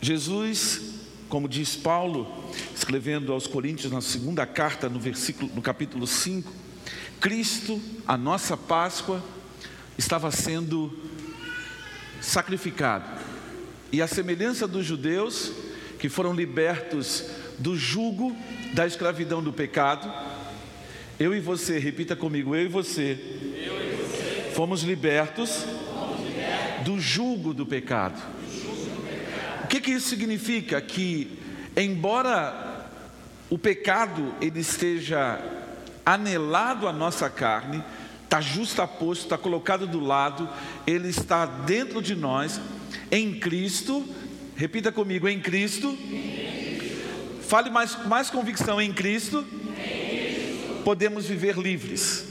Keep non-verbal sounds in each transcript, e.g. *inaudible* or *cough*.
Jesus, como diz Paulo, escrevendo aos Coríntios na segunda carta, no versículo, no capítulo 5, Cristo, a nossa Páscoa, estava sendo sacrificado. E a semelhança dos judeus que foram libertos do jugo da escravidão do pecado, eu e você, repita comigo, eu e você, eu você fomos, libertos do jugo do pecado. O que, que isso significa? Que, embora o pecado ele esteja anelado à nossa carne, está justaposto, está colocado do lado, ele está dentro de nós, em Cristo, repita comigo, em Cristo. Fale mais, mais convicção, em Cristo, podemos viver livres.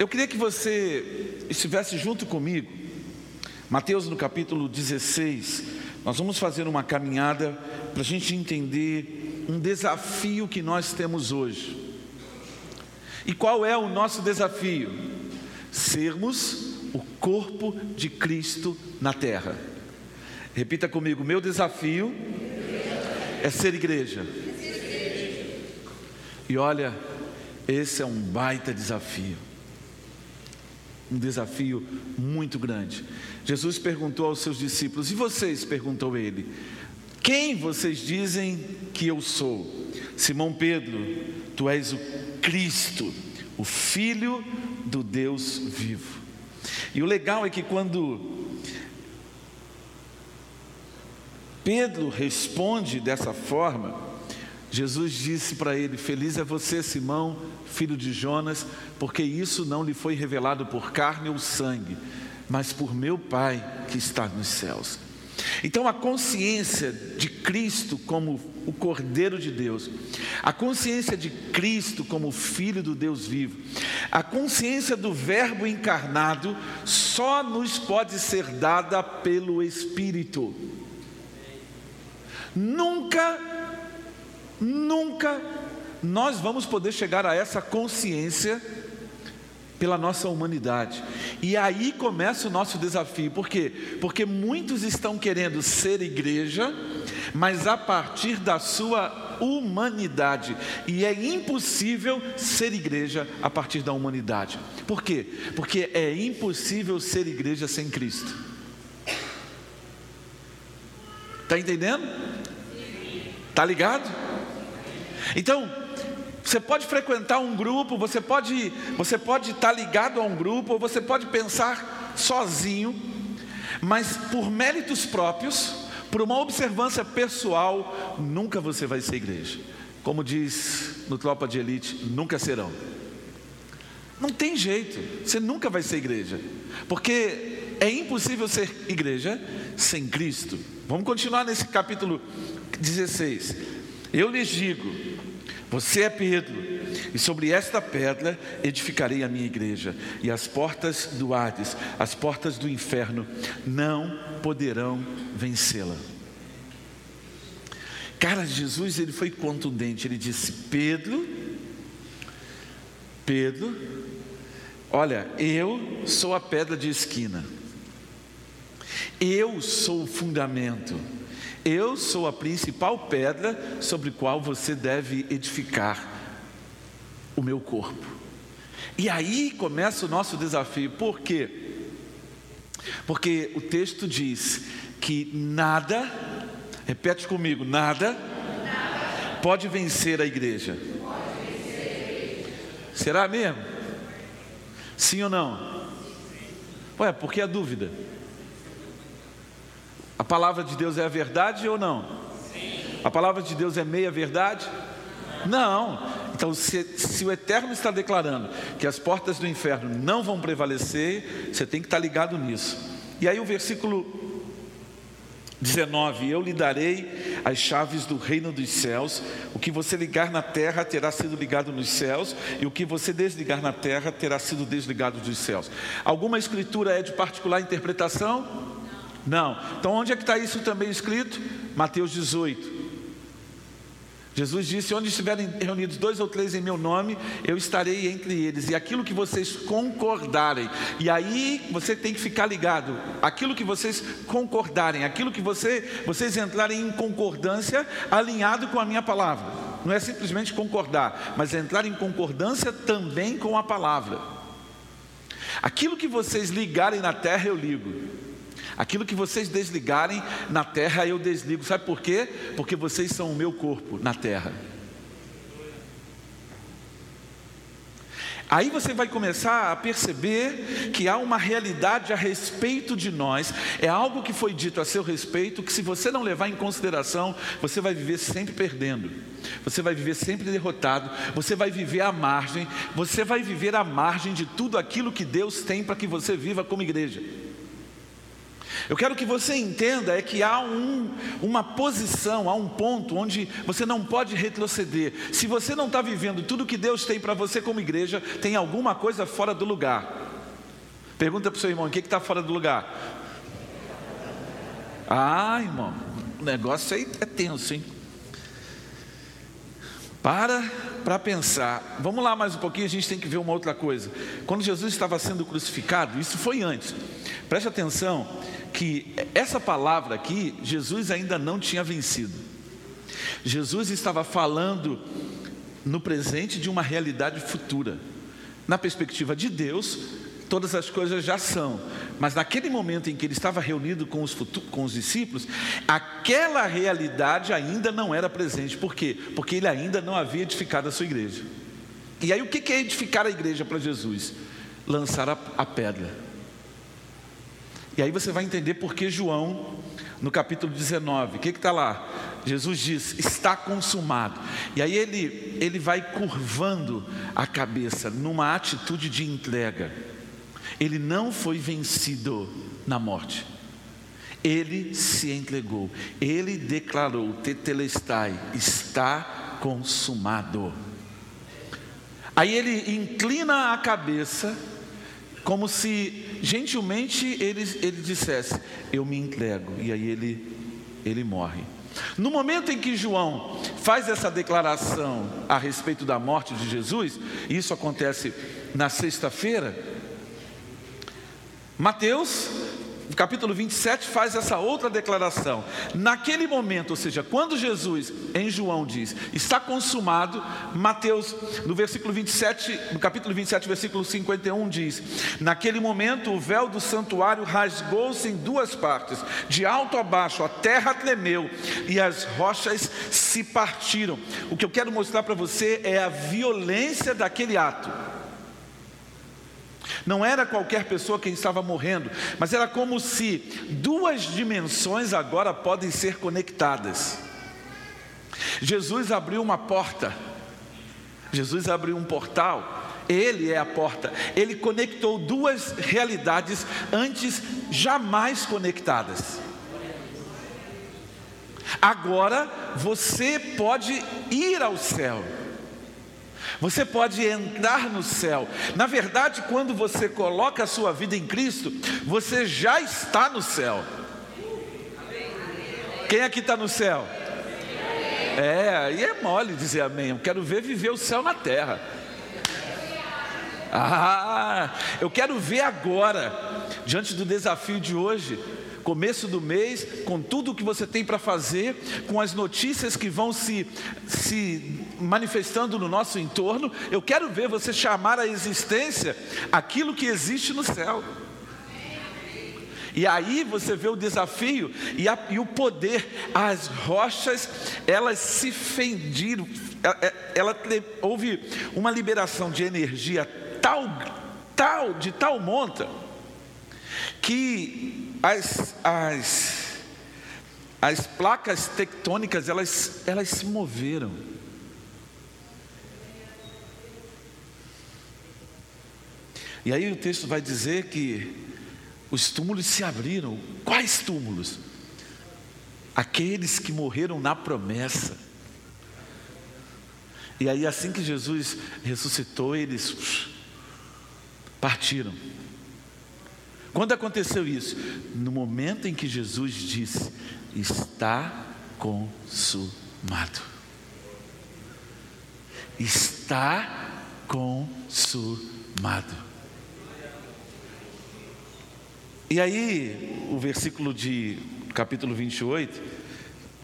Eu queria que você estivesse junto comigo, Mateus no capítulo 16, nós vamos fazer uma caminhada para a gente entender um desafio que nós temos hoje. E qual é o nosso desafio? Sermos o corpo de Cristo na terra. Repita comigo: meu desafio é ser igreja. E olha, esse é um baita desafio. Um desafio muito grande. Jesus perguntou aos seus discípulos, e vocês? perguntou ele: Quem vocês dizem que eu sou? Simão Pedro, tu és o Cristo, o Filho do Deus vivo. E o legal é que quando Pedro responde dessa forma, Jesus disse para ele: Feliz é você, Simão, filho de Jonas, porque isso não lhe foi revelado por carne ou sangue, mas por meu Pai que está nos céus. Então, a consciência de Cristo como o Cordeiro de Deus, a consciência de Cristo como Filho do Deus vivo, a consciência do Verbo encarnado, só nos pode ser dada pelo Espírito. Nunca, nunca nós vamos poder chegar a essa consciência pela nossa humanidade. E aí começa o nosso desafio, por quê? Porque muitos estão querendo ser igreja, mas a partir da sua humanidade, e é impossível ser igreja a partir da humanidade. Por quê? Porque é impossível ser igreja sem Cristo. Está entendendo? Está ligado? Então, você pode frequentar um grupo, você pode, você pode estar ligado a um grupo, ou você pode pensar sozinho, mas por méritos próprios, por uma observância pessoal, nunca você vai ser igreja. Como diz no Tropa de Elite, nunca serão. Não tem jeito, você nunca vai ser igreja, porque é impossível ser igreja sem Cristo. Vamos continuar nesse capítulo 16. Eu lhes digo: você é Pedro, e sobre esta pedra edificarei a minha igreja, e as portas do Hades, as portas do inferno, não poderão vencê-la. Cara, Jesus ele foi contundente, ele disse: Pedro, Pedro, olha, eu sou a pedra de esquina, eu sou o fundamento. Eu sou a principal pedra sobre qual você deve edificar o meu corpo. E aí começa o nosso desafio. Por quê? Porque o texto diz que nada, repete comigo, nada, pode vencer a igreja. Será mesmo? Sim ou não? Ué, por que a dúvida? A palavra de Deus é a verdade ou não? Sim. A palavra de Deus é meia verdade? Não. Então, se, se, o Eterno está declarando que as portas do inferno não vão prevalecer, você tem que estar ligado nisso. E aí o versículo 19: Eu lhe darei as chaves do reino dos céus. O que você ligar na terra terá sido ligado nos céus, e o que você desligar na terra terá sido desligado dos céus. Alguma escritura é de particular interpretação? Não. Então onde é que está isso também escrito? Mateus 18. Jesus disse: Onde estiverem reunidos dois ou três em meu nome, eu estarei entre eles. E aquilo que vocês concordarem, e aí você tem que ficar ligado: aquilo que vocês concordarem, aquilo que você, vocês entrarem em concordância, alinhado com a minha palavra. Não é simplesmente concordar, mas entrar em concordância também com a palavra. Aquilo que vocês ligarem na terra, eu ligo. Aquilo que vocês desligarem na terra, eu desligo. Sabe por quê? Porque vocês são o meu corpo na terra. Aí você vai começar a perceber que há uma realidade a respeito de nós, é algo que foi dito a seu respeito, que se você não levar em consideração, você vai viver sempre perdendo, você vai viver sempre derrotado, você vai viver à margem, você vai viver à margem de tudo aquilo que Deus tem para que você viva como igreja. Eu quero que você entenda é que há um, uma posição, há um ponto onde você não pode retroceder. Se você não está vivendo tudo que Deus tem para você como igreja, tem alguma coisa fora do lugar. Pergunta para o seu irmão: o que está fora do lugar? Ah, irmão, o negócio aí é tenso, hein? Para para pensar. Vamos lá mais um pouquinho, a gente tem que ver uma outra coisa. Quando Jesus estava sendo crucificado, isso foi antes. Preste atenção que essa palavra aqui, Jesus ainda não tinha vencido. Jesus estava falando no presente de uma realidade futura. Na perspectiva de Deus, todas as coisas já são, mas naquele momento em que ele estava reunido com os, com os discípulos, aquela realidade ainda não era presente. Por quê? Porque ele ainda não havia edificado a sua igreja. E aí o que é edificar a igreja para Jesus? Lançar a, a pedra. E aí você vai entender por que João, no capítulo 19, o que está lá? Jesus diz: está consumado. E aí ele, ele vai curvando a cabeça numa atitude de entrega. Ele não foi vencido na morte. Ele se entregou. Ele declarou: Tetelestai, está consumado. Aí ele inclina a cabeça como se gentilmente ele, ele dissesse: Eu me entrego, e aí ele, ele morre. No momento em que João faz essa declaração a respeito da morte de Jesus, isso acontece na sexta-feira, Mateus capítulo 27 faz essa outra declaração. Naquele momento, ou seja, quando Jesus, em João, diz, está consumado, Mateus, no versículo 27, no capítulo 27, versículo 51, diz: Naquele momento o véu do santuário rasgou-se em duas partes, de alto a baixo, a terra tremeu e as rochas se partiram. O que eu quero mostrar para você é a violência daquele ato. Não era qualquer pessoa quem estava morrendo, mas era como se duas dimensões agora podem ser conectadas. Jesus abriu uma porta, Jesus abriu um portal, ele é a porta. Ele conectou duas realidades antes jamais conectadas. Agora você pode ir ao céu. Você pode entrar no céu. Na verdade, quando você coloca a sua vida em Cristo, você já está no céu. Quem aqui está no céu? É, aí é mole dizer amém. Eu quero ver viver o céu na terra. Ah, eu quero ver agora, diante do desafio de hoje, começo do mês, com tudo o que você tem para fazer, com as notícias que vão se, se manifestando no nosso entorno, eu quero ver você chamar a existência aquilo que existe no céu. E aí você vê o desafio e, a, e o poder, as rochas, elas se fendiram, ela, é, ela, houve uma liberação de energia tal, tal, de tal monta, que as, as, as placas tectônicas elas, elas se moveram. E aí o texto vai dizer que os túmulos se abriram. Quais túmulos? Aqueles que morreram na promessa. E aí, assim que Jesus ressuscitou, eles partiram. Quando aconteceu isso? No momento em que Jesus disse: Está consumado. está consumado. E aí, o versículo de capítulo 28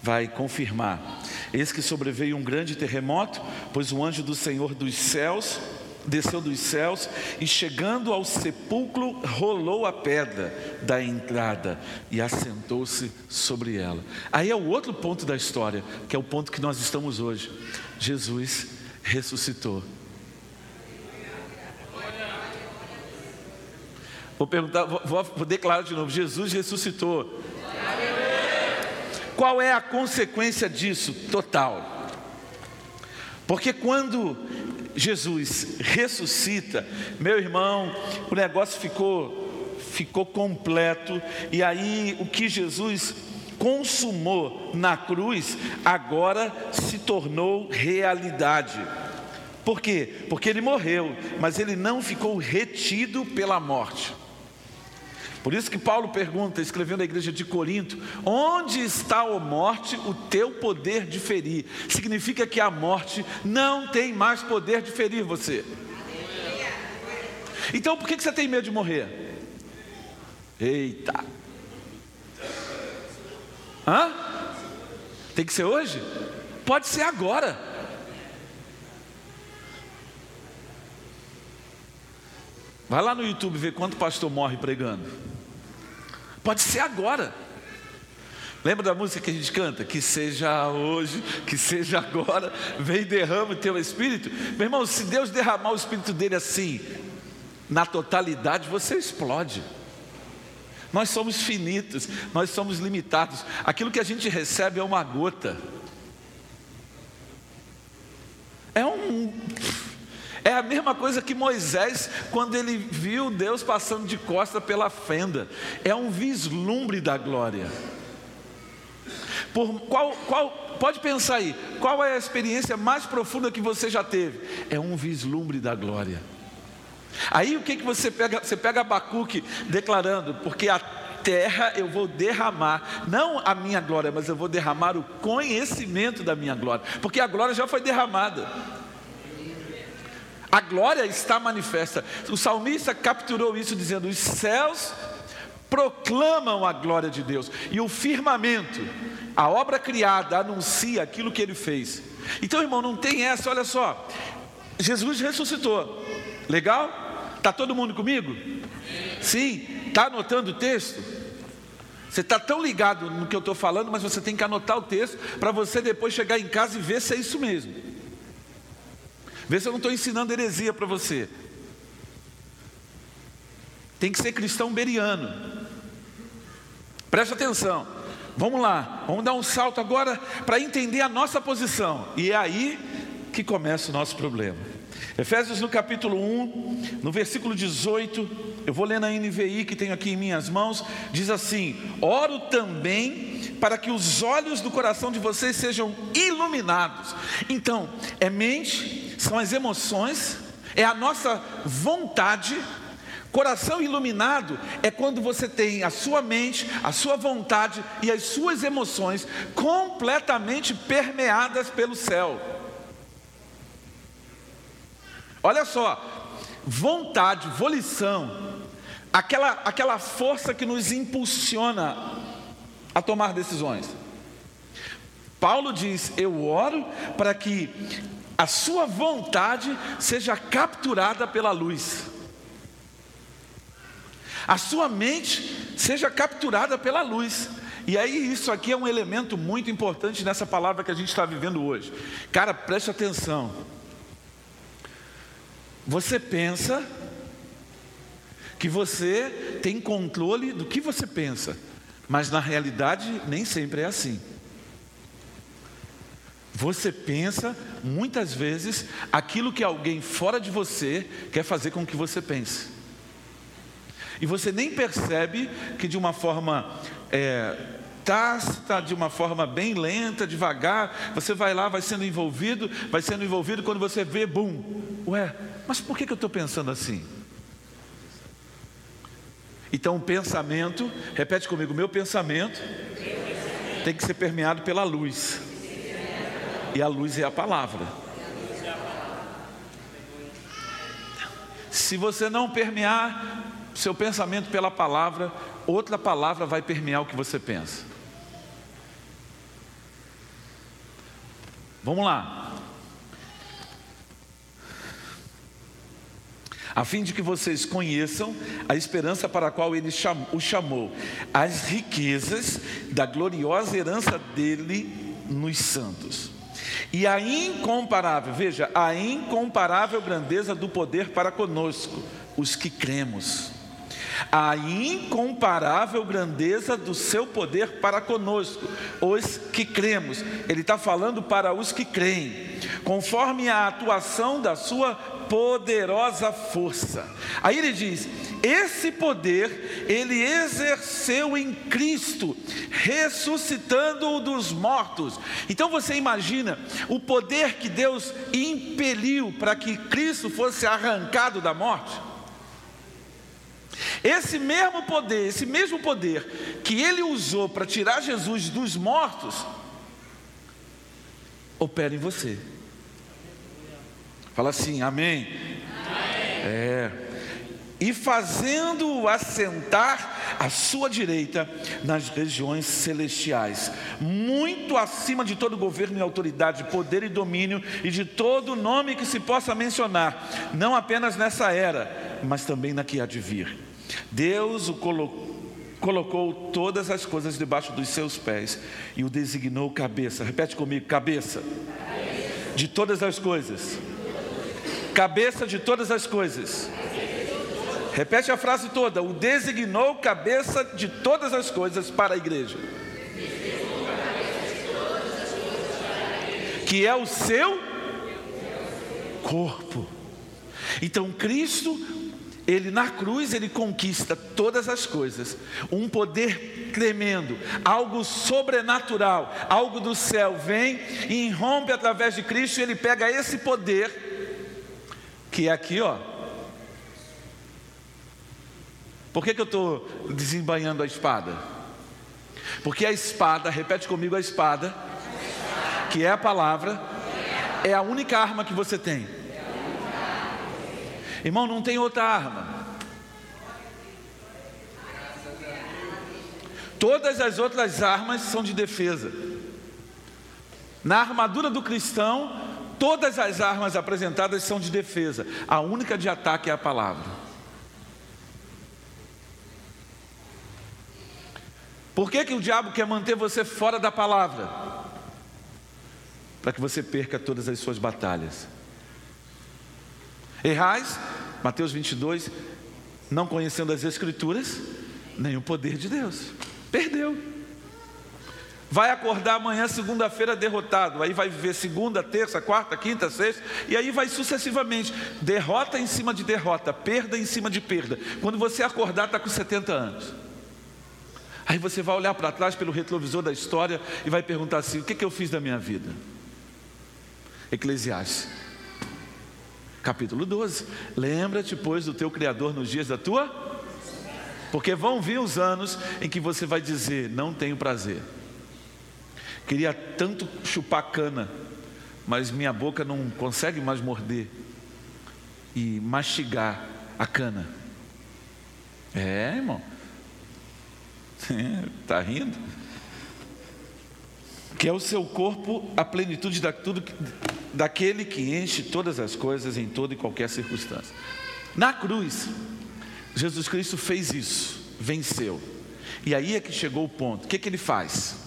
vai confirmar: Eis que sobreveio um grande terremoto, pois o anjo do Senhor dos céus desceu dos céus e, chegando ao sepulcro, rolou a pedra da entrada e assentou-se sobre ela. Aí é o outro ponto da história, que é o ponto que nós estamos hoje. Jesus ressuscitou. Vou perguntar, vou, vou declarar de novo: Jesus ressuscitou. Qual é a consequência disso? Total. Porque quando Jesus ressuscita, meu irmão, o negócio ficou, ficou completo, e aí o que Jesus consumou na cruz, agora se tornou realidade. Por quê? Porque ele morreu, mas ele não ficou retido pela morte. Por isso que Paulo pergunta, escrevendo à igreja de Corinto: onde está, a morte, o teu poder de ferir? Significa que a morte não tem mais poder de ferir você. Então por que você tem medo de morrer? Eita! Hã? Tem que ser hoje? Pode ser agora. Vai lá no YouTube ver quanto pastor morre pregando. Pode ser agora. Lembra da música que a gente canta? Que seja hoje, que seja agora, vem e derrama o teu espírito. Meu irmão, se Deus derramar o espírito dele assim, na totalidade, você explode. Nós somos finitos, nós somos limitados. Aquilo que a gente recebe é uma gota. É um é a mesma coisa que Moisés, quando ele viu Deus passando de costa pela fenda. É um vislumbre da glória. Por qual, qual, pode pensar aí, qual é a experiência mais profunda que você já teve? É um vislumbre da glória. Aí o que, que você pega? Você pega Abacuque declarando, porque a terra eu vou derramar, não a minha glória, mas eu vou derramar o conhecimento da minha glória, porque a glória já foi derramada. A glória está manifesta. O salmista capturou isso dizendo: os céus proclamam a glória de Deus, e o firmamento, a obra criada, anuncia aquilo que ele fez. Então, irmão, não tem essa, olha só. Jesus ressuscitou. Legal? Está todo mundo comigo? Sim. Está anotando o texto? Você está tão ligado no que eu estou falando, mas você tem que anotar o texto para você depois chegar em casa e ver se é isso mesmo. Vê se eu não estou ensinando heresia para você. Tem que ser cristão beriano. Preste atenção. Vamos lá, vamos dar um salto agora para entender a nossa posição. E é aí que começa o nosso problema. Efésios no capítulo 1, no versículo 18, eu vou ler na NVI que tenho aqui em minhas mãos, diz assim: Oro também para que os olhos do coração de vocês sejam iluminados. Então, é mente, são as emoções, é a nossa vontade. Coração iluminado é quando você tem a sua mente, a sua vontade e as suas emoções completamente permeadas pelo céu. Olha só, vontade, volição, aquela, aquela força que nos impulsiona a tomar decisões. Paulo diz: Eu oro para que a sua vontade seja capturada pela luz, a sua mente seja capturada pela luz. E aí, isso aqui é um elemento muito importante nessa palavra que a gente está vivendo hoje. Cara, preste atenção. Você pensa que você tem controle do que você pensa, mas na realidade nem sempre é assim. Você pensa muitas vezes aquilo que alguém fora de você quer fazer com que você pense. E você nem percebe que de uma forma é, tácita, de uma forma bem lenta, devagar, você vai lá, vai sendo envolvido, vai sendo envolvido, quando você vê, bum, ué, mas por que, que eu estou pensando assim? Então o pensamento, repete comigo, meu pensamento tem que ser permeado pela luz. E a luz é a palavra. Se você não permear seu pensamento pela palavra, outra palavra vai permear o que você pensa. Vamos lá. a fim de que vocês conheçam a esperança para a qual ele o chamou, as riquezas da gloriosa herança dele nos santos. E a incomparável, veja, a incomparável grandeza do poder para conosco, os que cremos. A incomparável grandeza do seu poder para conosco, os que cremos. Ele está falando para os que creem, conforme a atuação da sua poderosa força. Aí ele diz: esse poder ele exerceu em Cristo, ressuscitando-o dos mortos. Então você imagina o poder que Deus impeliu para que Cristo fosse arrancado da morte? Esse mesmo poder, esse mesmo poder que ele usou para tirar Jesus dos mortos, opera em você. Fala assim, amém. amém. É. E fazendo-o assentar à sua direita nas regiões celestiais, muito acima de todo governo e autoridade, poder e domínio e de todo nome que se possa mencionar, não apenas nessa era, mas também na que há de vir. Deus o colocou colocou todas as coisas debaixo dos seus pés e o designou cabeça. Repete comigo: cabeça. De todas as coisas cabeça de todas as coisas. Repete a frase toda: o designou cabeça de todas as coisas para a igreja. Que é o seu corpo. Então Cristo, ele na cruz, ele conquista todas as coisas, um poder tremendo, algo sobrenatural, algo do céu vem e irrompe através de Cristo, e ele pega esse poder que é aqui, ó. Por que, que eu estou desembanhando a espada? Porque a espada, repete comigo a espada, que é a palavra, é a única arma que você tem. Irmão, não tem outra arma. Todas as outras armas são de defesa. Na armadura do cristão Todas as armas apresentadas são de defesa, a única de ataque é a palavra. Por que, que o diabo quer manter você fora da palavra? Para que você perca todas as suas batalhas. Errais, Mateus 22, não conhecendo as Escrituras, nem o poder de Deus. Perdeu. Vai acordar amanhã, segunda-feira, derrotado. Aí vai viver segunda, terça, quarta, quinta, sexta. E aí vai sucessivamente. Derrota em cima de derrota, perda em cima de perda. Quando você acordar, está com 70 anos. Aí você vai olhar para trás pelo retrovisor da história e vai perguntar assim: o que, que eu fiz da minha vida? Eclesiastes, capítulo 12. Lembra-te, pois, do teu Criador nos dias da tua. Porque vão vir os anos em que você vai dizer: não tenho prazer. Queria tanto chupar cana, mas minha boca não consegue mais morder e mastigar a cana. É, irmão. Está *laughs* rindo? Que é o seu corpo a plenitude da, tudo, daquele que enche todas as coisas em toda e qualquer circunstância. Na cruz, Jesus Cristo fez isso, venceu. E aí é que chegou o ponto. O que, que ele faz?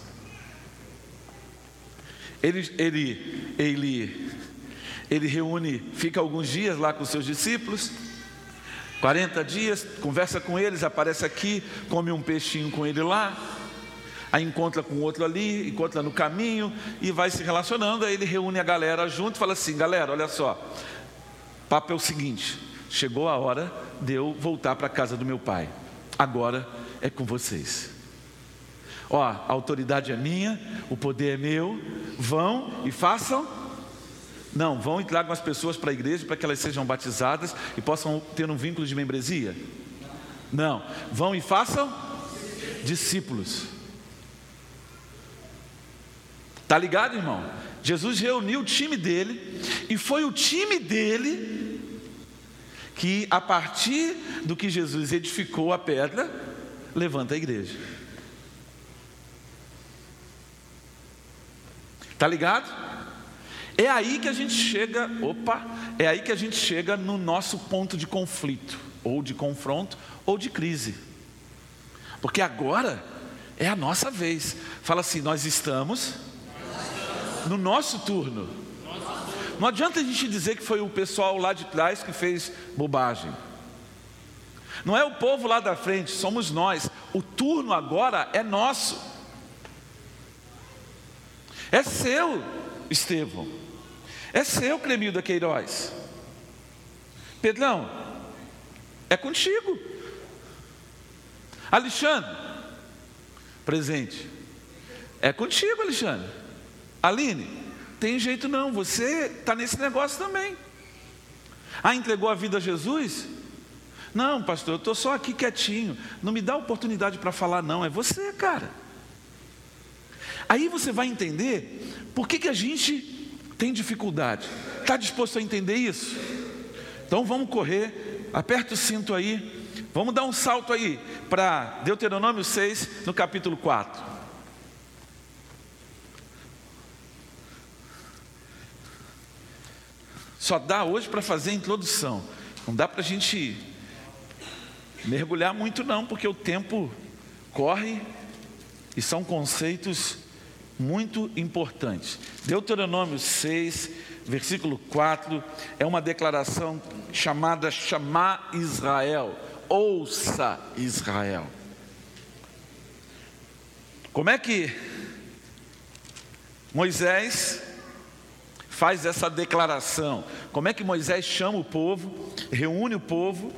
Ele, ele, ele, ele reúne, fica alguns dias lá com seus discípulos, 40 dias, conversa com eles, aparece aqui, come um peixinho com ele lá, aí encontra com outro ali, encontra no caminho e vai se relacionando. Aí ele reúne a galera junto e fala assim: galera, olha só, papo é o seguinte: chegou a hora de eu voltar para a casa do meu pai, agora é com vocês. Ó, a autoridade é minha, o poder é meu, vão e façam. Não, vão e tragam as pessoas para a igreja para que elas sejam batizadas e possam ter um vínculo de membresia? Não, vão e façam discípulos. Tá ligado, irmão? Jesus reuniu o time dele e foi o time dele que a partir do que Jesus edificou a pedra, levanta a igreja. Tá ligado? É aí que a gente chega, opa, é aí que a gente chega no nosso ponto de conflito, ou de confronto, ou de crise. Porque agora é a nossa vez. Fala assim: nós estamos no nosso turno. Não adianta a gente dizer que foi o pessoal lá de trás que fez bobagem. Não é o povo lá da frente, somos nós. O turno agora é nosso. É seu, Estevão. É seu, Clemilda Queiroz. Pedrão, é contigo. Alexandre, presente. É contigo, Alexandre. Aline, tem jeito não, você está nesse negócio também. Ah, entregou a vida a Jesus? Não, pastor, eu estou só aqui quietinho. Não me dá oportunidade para falar, não. É você, cara. Aí você vai entender por que, que a gente tem dificuldade. Está disposto a entender isso? Então vamos correr, aperta o cinto aí. Vamos dar um salto aí para Deuteronômio 6, no capítulo 4. Só dá hoje para fazer a introdução. Não dá para a gente mergulhar muito, não, porque o tempo corre e são conceitos muito importantes. Deuteronômio 6, versículo 4, é uma declaração chamada chamar Israel. Ouça Israel. Como é que Moisés faz essa declaração. Como é que Moisés chama o povo, reúne o povo,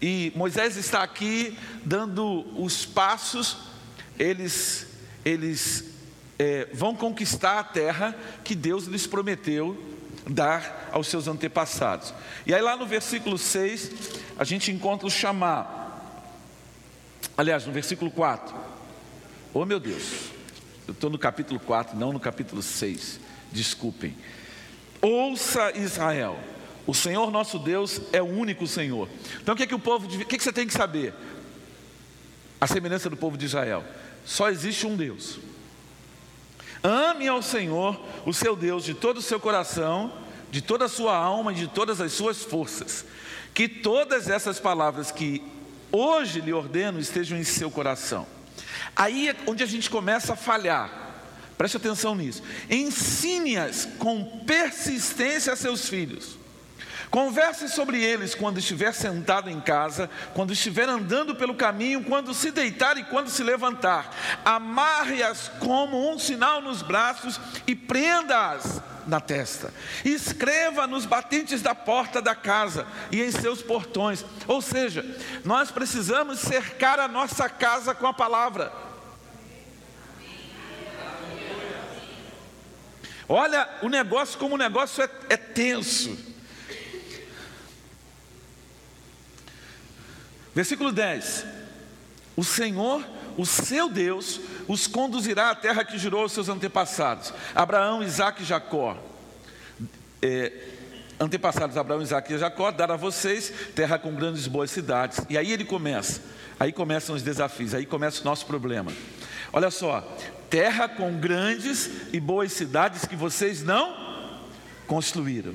e Moisés está aqui dando os passos, eles, eles é, vão conquistar a terra que Deus lhes prometeu dar aos seus antepassados. E aí, lá no versículo 6, a gente encontra o chamar. Aliás, no versículo 4. Oh meu Deus, eu estou no capítulo 4, não no capítulo 6. Desculpem. Ouça Israel, o Senhor nosso Deus é o único Senhor. Então o que é que o povo, o que, é que você tem que saber? A semelhança do povo de Israel, só existe um Deus. Ame ao Senhor, o seu Deus, de todo o seu coração, de toda a sua alma e de todas as suas forças. Que todas essas palavras que hoje lhe ordeno estejam em seu coração. Aí é onde a gente começa a falhar. Preste atenção nisso. Ensine-as com persistência a seus filhos. Converse sobre eles quando estiver sentado em casa, quando estiver andando pelo caminho, quando se deitar e quando se levantar. Amarre-as como um sinal nos braços e prenda-as na testa. Escreva nos batentes da porta da casa e em seus portões. Ou seja, nós precisamos cercar a nossa casa com a palavra. Olha o negócio como o negócio é, é tenso. Versículo 10: O Senhor, o seu Deus, os conduzirá à terra que jurou aos seus antepassados, Abraão, Isaac e Jacó. É, antepassados Abraão, Isaac e Jacó, dar a vocês terra com grandes boas cidades. E aí ele começa, aí começam os desafios, aí começa o nosso problema. Olha só, terra com grandes e boas cidades que vocês não construíram,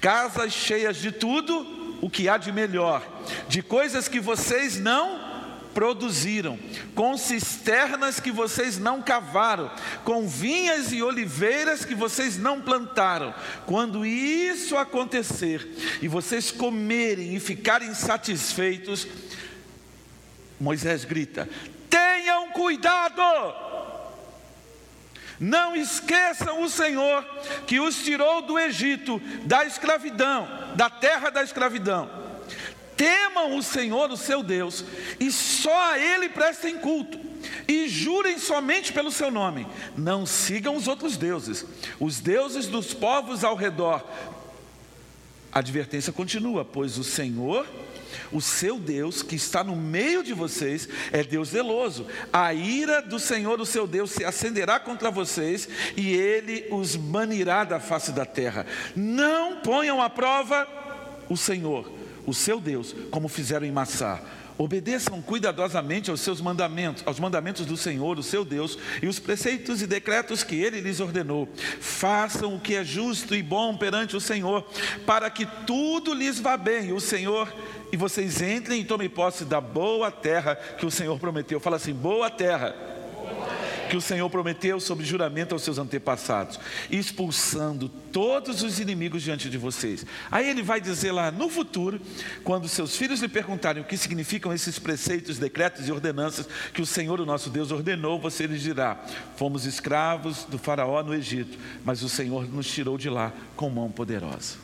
casas cheias de tudo o que há de melhor, de coisas que vocês não produziram, com cisternas que vocês não cavaram, com vinhas e oliveiras que vocês não plantaram. Quando isso acontecer e vocês comerem e ficarem satisfeitos, Moisés grita: tenham cuidado! Não esqueçam o Senhor que os tirou do Egito, da escravidão, da terra da escravidão. Temam o Senhor, o seu Deus, e só a Ele prestem culto, e jurem somente pelo seu nome. Não sigam os outros deuses, os deuses dos povos ao redor. A advertência continua, pois o Senhor o seu Deus, que está no meio de vocês, é Deus zeloso. A ira do Senhor, o seu Deus, se acenderá contra vocês e ele os banirá da face da terra. Não ponham à prova o Senhor, o seu Deus, como fizeram em Massá. Obedeçam cuidadosamente aos seus mandamentos, aos mandamentos do Senhor, o seu Deus, e os preceitos e decretos que ele lhes ordenou. Façam o que é justo e bom perante o Senhor, para que tudo lhes vá bem. O Senhor e vocês entrem e tomem posse da boa terra que o Senhor prometeu. Fala assim: boa terra que o Senhor prometeu sob juramento aos seus antepassados, expulsando todos os inimigos diante de vocês. Aí ele vai dizer lá no futuro, quando seus filhos lhe perguntarem o que significam esses preceitos, decretos e ordenanças que o Senhor, o nosso Deus, ordenou, você lhes dirá: Fomos escravos do Faraó no Egito, mas o Senhor nos tirou de lá com mão poderosa.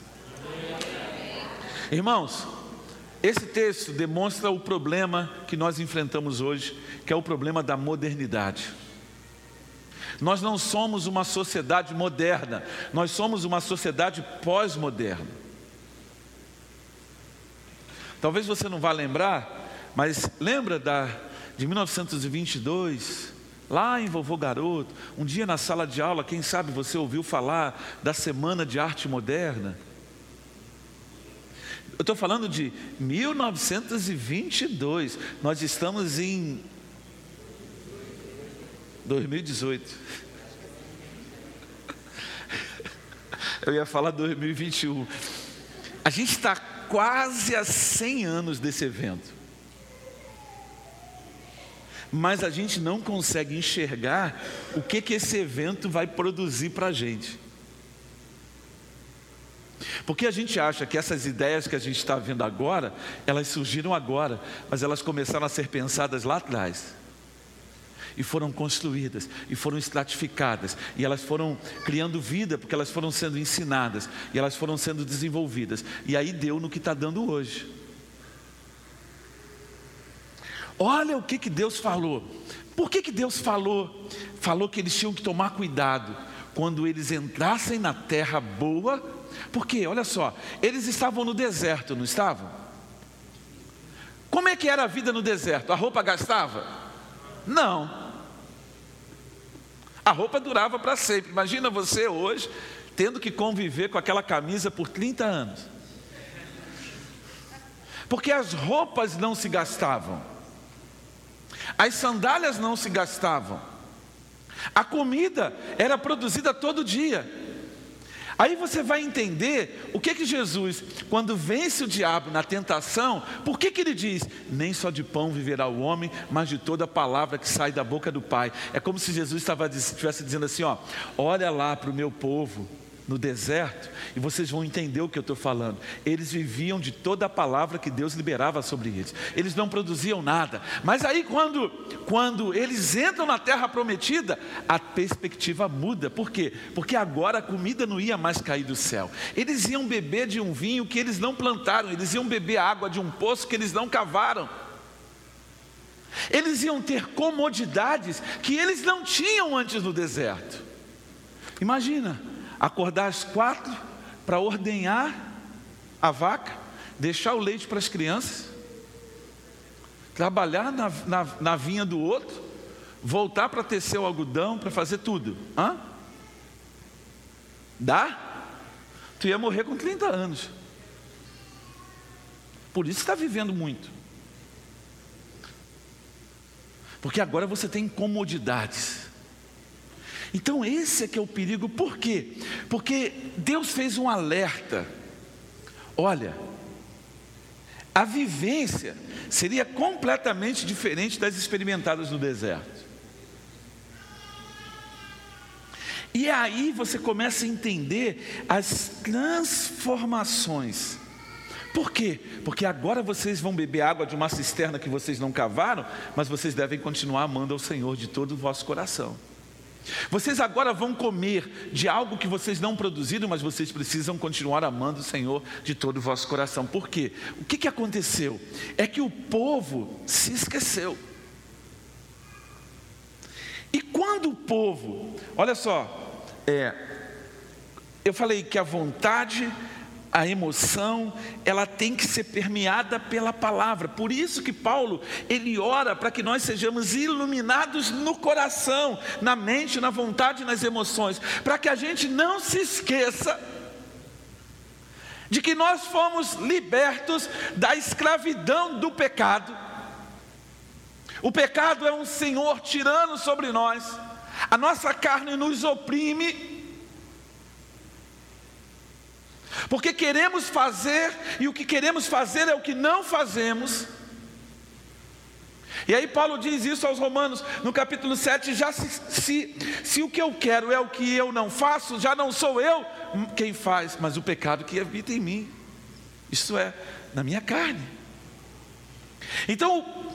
Irmãos, esse texto demonstra o problema que nós enfrentamos hoje, que é o problema da modernidade. Nós não somos uma sociedade moderna, nós somos uma sociedade pós-moderna. Talvez você não vá lembrar, mas lembra da, de 1922, lá em Vovô Garoto, um dia na sala de aula, quem sabe você ouviu falar da Semana de Arte Moderna? Eu estou falando de 1922, nós estamos em 2018. Eu ia falar 2021. A gente está quase a 100 anos desse evento. Mas a gente não consegue enxergar o que, que esse evento vai produzir para a gente. Porque a gente acha que essas ideias que a gente está vendo agora, elas surgiram agora, mas elas começaram a ser pensadas lá atrás e foram construídas, e foram estratificadas, e elas foram criando vida, porque elas foram sendo ensinadas, e elas foram sendo desenvolvidas, e aí deu no que está dando hoje. Olha o que, que Deus falou. Por que, que Deus falou? Falou que eles tinham que tomar cuidado quando eles entrassem na terra boa, porque, olha só, eles estavam no deserto, não estavam? Como é que era a vida no deserto? A roupa gastava? Não. A roupa durava para sempre. Imagina você hoje tendo que conviver com aquela camisa por 30 anos. Porque as roupas não se gastavam, as sandálias não se gastavam, a comida era produzida todo dia. Aí você vai entender o que que Jesus, quando vence o diabo na tentação, por que que ele diz: "Nem só de pão viverá o homem, mas de toda palavra que sai da boca do Pai". É como se Jesus estava estivesse dizendo assim, ó: "Olha lá para o meu povo, no deserto, e vocês vão entender o que eu estou falando. Eles viviam de toda a palavra que Deus liberava sobre eles. Eles não produziam nada. Mas aí, quando, quando eles entram na terra prometida, a perspectiva muda. Por quê? Porque agora a comida não ia mais cair do céu. Eles iam beber de um vinho que eles não plantaram, eles iam beber água de um poço que eles não cavaram. Eles iam ter comodidades que eles não tinham antes no deserto. Imagina, acordar às quatro para ordenhar a vaca, deixar o leite para as crianças, trabalhar na, na, na vinha do outro, voltar para tecer o algodão, para fazer tudo. Hã? Dá? Tu ia morrer com 30 anos. Por isso está vivendo muito. Porque agora você tem comodidades. Então esse é que é o perigo, por quê? Porque Deus fez um alerta. Olha, a vivência seria completamente diferente das experimentadas no deserto. E aí você começa a entender as transformações. Por quê? Porque agora vocês vão beber água de uma cisterna que vocês não cavaram, mas vocês devem continuar amando ao Senhor de todo o vosso coração. Vocês agora vão comer de algo que vocês não produziram, mas vocês precisam continuar amando o Senhor de todo o vosso coração. Por quê? O que, que aconteceu? É que o povo se esqueceu. E quando o povo, olha só, é, eu falei que a vontade a emoção, ela tem que ser permeada pela palavra. Por isso que Paulo, ele ora para que nós sejamos iluminados no coração, na mente, na vontade, nas emoções, para que a gente não se esqueça de que nós fomos libertos da escravidão do pecado. O pecado é um senhor tirano sobre nós, a nossa carne nos oprime, porque queremos fazer e o que queremos fazer é o que não fazemos. E aí Paulo diz isso aos Romanos no capítulo 7, já se, se, se o que eu quero é o que eu não faço, já não sou eu quem faz, mas o pecado que habita em mim. Isso é, na minha carne. Então,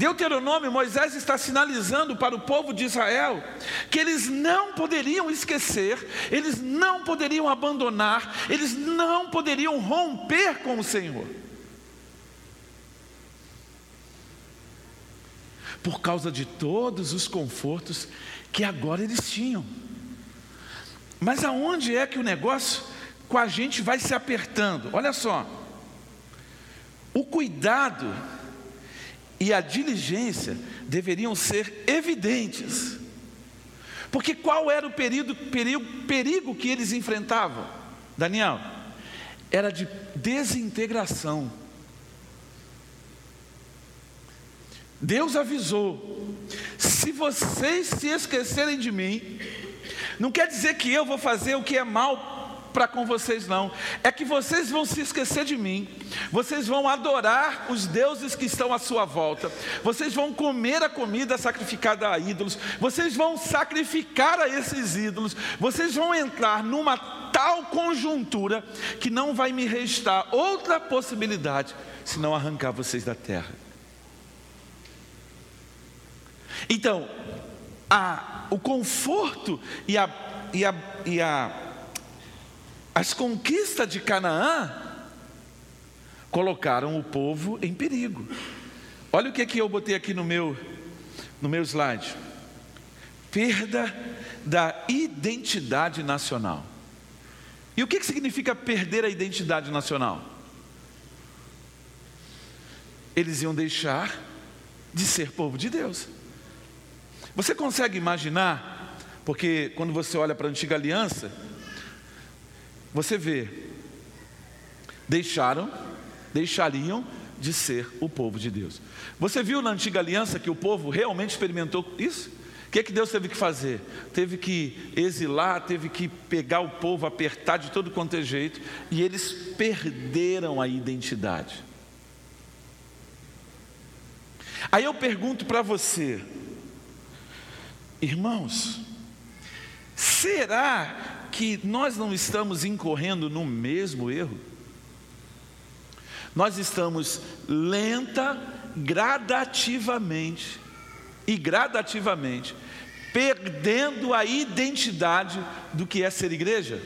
Deuteronômio, Moisés está sinalizando para o povo de Israel que eles não poderiam esquecer, eles não poderiam abandonar, eles não poderiam romper com o Senhor. por causa de todos os confortos que agora eles tinham. Mas aonde é que o negócio com a gente vai se apertando? Olha só, o cuidado e a diligência deveriam ser evidentes. Porque qual era o perigo, perigo, perigo que eles enfrentavam? Daniel, era de desintegração. Deus avisou: se vocês se esquecerem de mim, não quer dizer que eu vou fazer o que é mal para com vocês, não. É que vocês vão se esquecer de mim, vocês vão adorar os deuses que estão à sua volta, vocês vão comer a comida sacrificada a ídolos, vocês vão sacrificar a esses ídolos, vocês vão entrar numa tal conjuntura que não vai me restar outra possibilidade senão arrancar vocês da terra. Então, a, o conforto e, a, e, a, e a, as conquistas de Canaã colocaram o povo em perigo. Olha o que, que eu botei aqui no meu, no meu slide: perda da identidade nacional. E o que, que significa perder a identidade nacional? Eles iam deixar de ser povo de Deus. Você consegue imaginar? Porque quando você olha para a antiga aliança, você vê, deixaram, deixariam de ser o povo de Deus. Você viu na antiga aliança que o povo realmente experimentou isso? O que, é que Deus teve que fazer? Teve que exilar, teve que pegar o povo, apertar de todo quanto é jeito, e eles perderam a identidade. Aí eu pergunto para você, Irmãos, será que nós não estamos incorrendo no mesmo erro? Nós estamos lenta, gradativamente e gradativamente perdendo a identidade do que é ser igreja.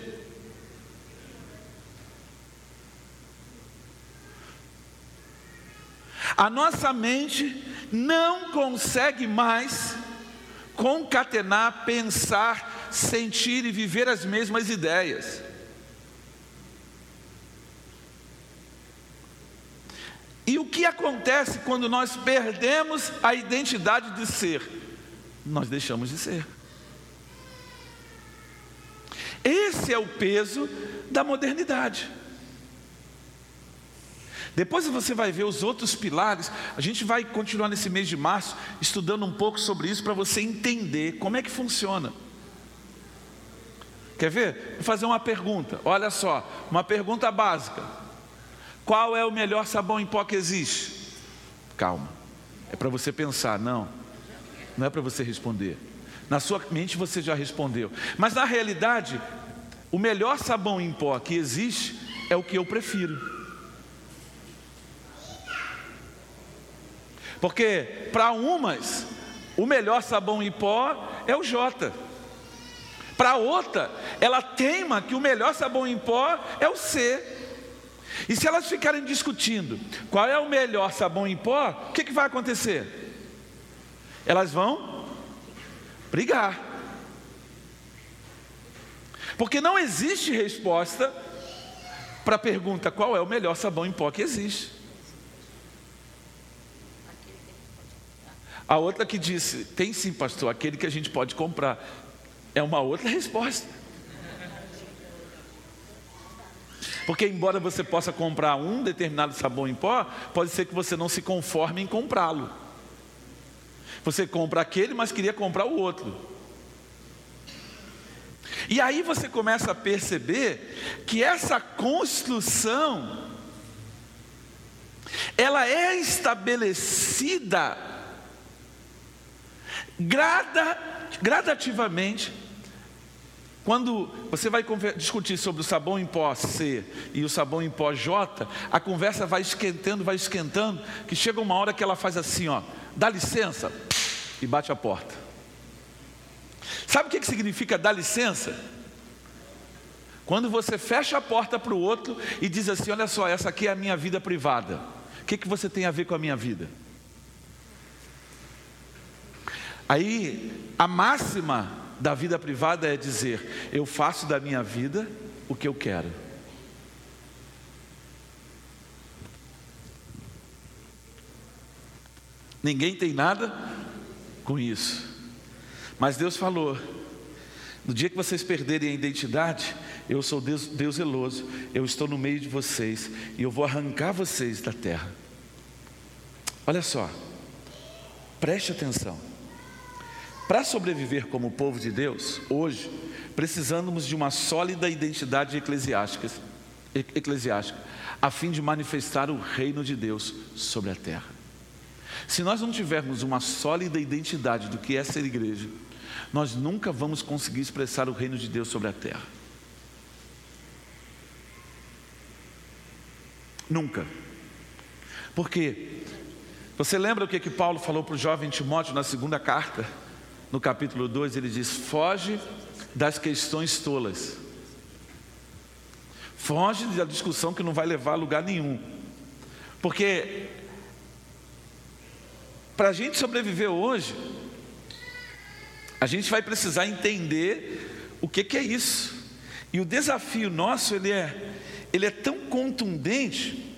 A nossa mente não consegue mais concatenar, pensar, sentir e viver as mesmas ideias. E o que acontece quando nós perdemos a identidade de ser? Nós deixamos de ser. Esse é o peso da modernidade. Depois você vai ver os outros pilares. A gente vai continuar nesse mês de março estudando um pouco sobre isso para você entender como é que funciona. Quer ver? Vou fazer uma pergunta. Olha só, uma pergunta básica. Qual é o melhor sabão em pó que existe? Calma. É para você pensar, não. Não é para você responder. Na sua mente você já respondeu. Mas na realidade, o melhor sabão em pó que existe é o que eu prefiro. Porque para umas, o melhor sabão em pó é o J. Para outra, ela teima que o melhor sabão em pó é o C. E se elas ficarem discutindo qual é o melhor sabão em pó, o que, que vai acontecer? Elas vão brigar. Porque não existe resposta para a pergunta qual é o melhor sabão em pó que existe. A outra que disse: tem sim, pastor, aquele que a gente pode comprar. É uma outra resposta. Porque, embora você possa comprar um determinado sabão em pó, pode ser que você não se conforme em comprá-lo. Você compra aquele, mas queria comprar o outro. E aí você começa a perceber que essa construção, ela é estabelecida grada, gradativamente quando você vai discutir sobre o sabão em pó C e o sabão em pó J, a conversa vai esquentando, vai esquentando, que chega uma hora que ela faz assim, ó, dá licença e bate a porta. Sabe o que significa dar licença? Quando você fecha a porta para o outro e diz assim: Olha só, essa aqui é a minha vida privada. O que, que você tem a ver com a minha vida? Aí, a máxima da vida privada é dizer: eu faço da minha vida o que eu quero. Ninguém tem nada com isso. Mas Deus falou: no dia que vocês perderem a identidade, eu sou Deus, Deus zeloso, eu estou no meio de vocês e eu vou arrancar vocês da terra. Olha só, preste atenção. Para sobreviver como povo de Deus, hoje, precisamos de uma sólida identidade eclesiástica, eclesiástica, a fim de manifestar o reino de Deus sobre a terra. Se nós não tivermos uma sólida identidade do que é ser igreja, nós nunca vamos conseguir expressar o reino de Deus sobre a terra. Nunca. Porque você lembra o que, que Paulo falou para o jovem Timóteo na segunda carta? No capítulo 2, ele diz: foge das questões tolas. Foge da discussão que não vai levar a lugar nenhum. Porque para a gente sobreviver hoje, a gente vai precisar entender o que, que é isso. E o desafio nosso ele é, ele é tão contundente,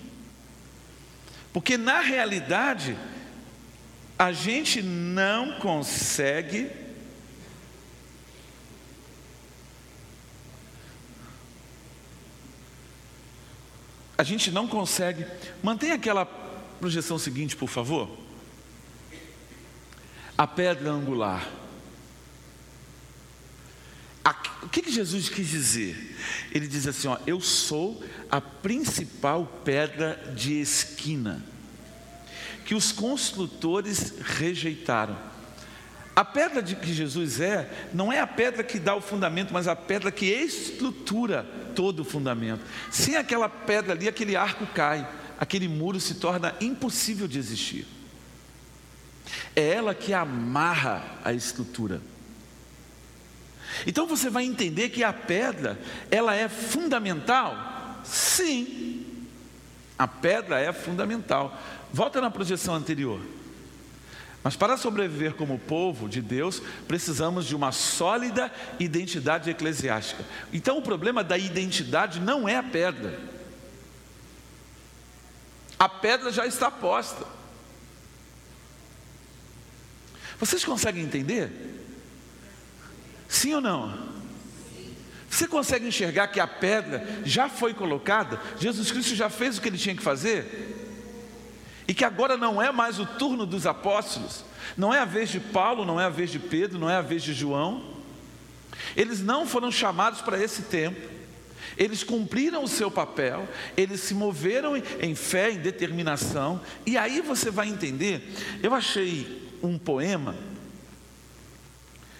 porque na realidade a gente não consegue a gente não consegue. Mantenha aquela projeção seguinte, por favor. A pedra angular. O que, que Jesus quis dizer? Ele diz assim: ó, Eu sou a principal pedra de esquina que os construtores rejeitaram. A pedra de que Jesus é, não é a pedra que dá o fundamento, mas a pedra que estrutura todo o fundamento. Sem aquela pedra ali, aquele arco cai, aquele muro se torna impossível de existir. É ela que amarra a estrutura. Então você vai entender que a pedra, ela é fundamental? Sim. A pedra é fundamental. Volta na projeção anterior. Mas para sobreviver como povo de Deus, precisamos de uma sólida identidade eclesiástica. Então o problema da identidade não é a pedra. A pedra já está posta. Vocês conseguem entender? Sim ou não? Você consegue enxergar que a pedra já foi colocada? Jesus Cristo já fez o que ele tinha que fazer? E que agora não é mais o turno dos apóstolos, não é a vez de Paulo, não é a vez de Pedro, não é a vez de João. Eles não foram chamados para esse tempo, eles cumpriram o seu papel, eles se moveram em fé, em determinação, e aí você vai entender. Eu achei um poema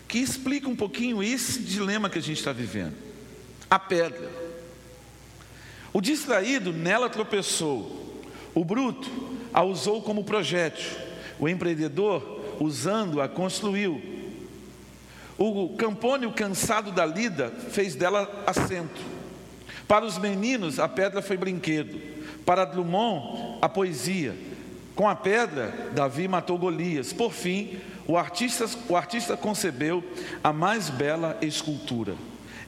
que explica um pouquinho esse dilema que a gente está vivendo. A pedra. O distraído nela tropeçou, o bruto a usou como projétil. O empreendedor, usando-a, construiu. O campônio, cansado da lida, fez dela assento. Para os meninos, a pedra foi brinquedo. Para Drummond, a poesia. Com a pedra, Davi matou Golias. Por fim, o artista, o artista concebeu a mais bela escultura.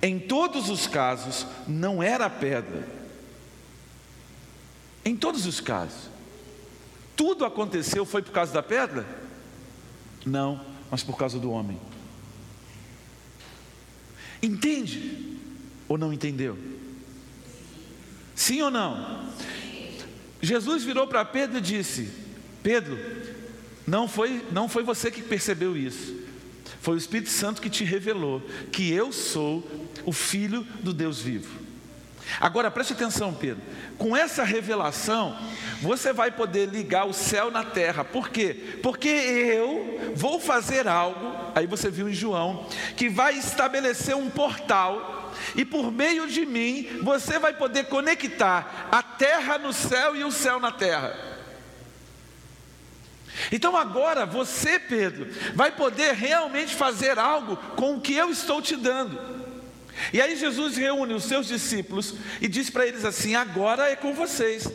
Em todos os casos, não era a pedra. Em todos os casos tudo aconteceu foi por causa da pedra? Não, mas por causa do homem. Entende ou não entendeu? Sim ou não? Jesus virou para Pedro e disse: Pedro, não foi, não foi você que percebeu isso, foi o Espírito Santo que te revelou que eu sou o Filho do Deus vivo. Agora preste atenção, Pedro. Com essa revelação, você vai poder ligar o céu na terra. Por quê? Porque eu vou fazer algo, aí você viu em João, que vai estabelecer um portal, e por meio de mim, você vai poder conectar a terra no céu e o céu na terra. Então agora você, Pedro, vai poder realmente fazer algo com o que eu estou te dando. E aí Jesus reúne os seus discípulos e diz para eles assim: agora é com vocês.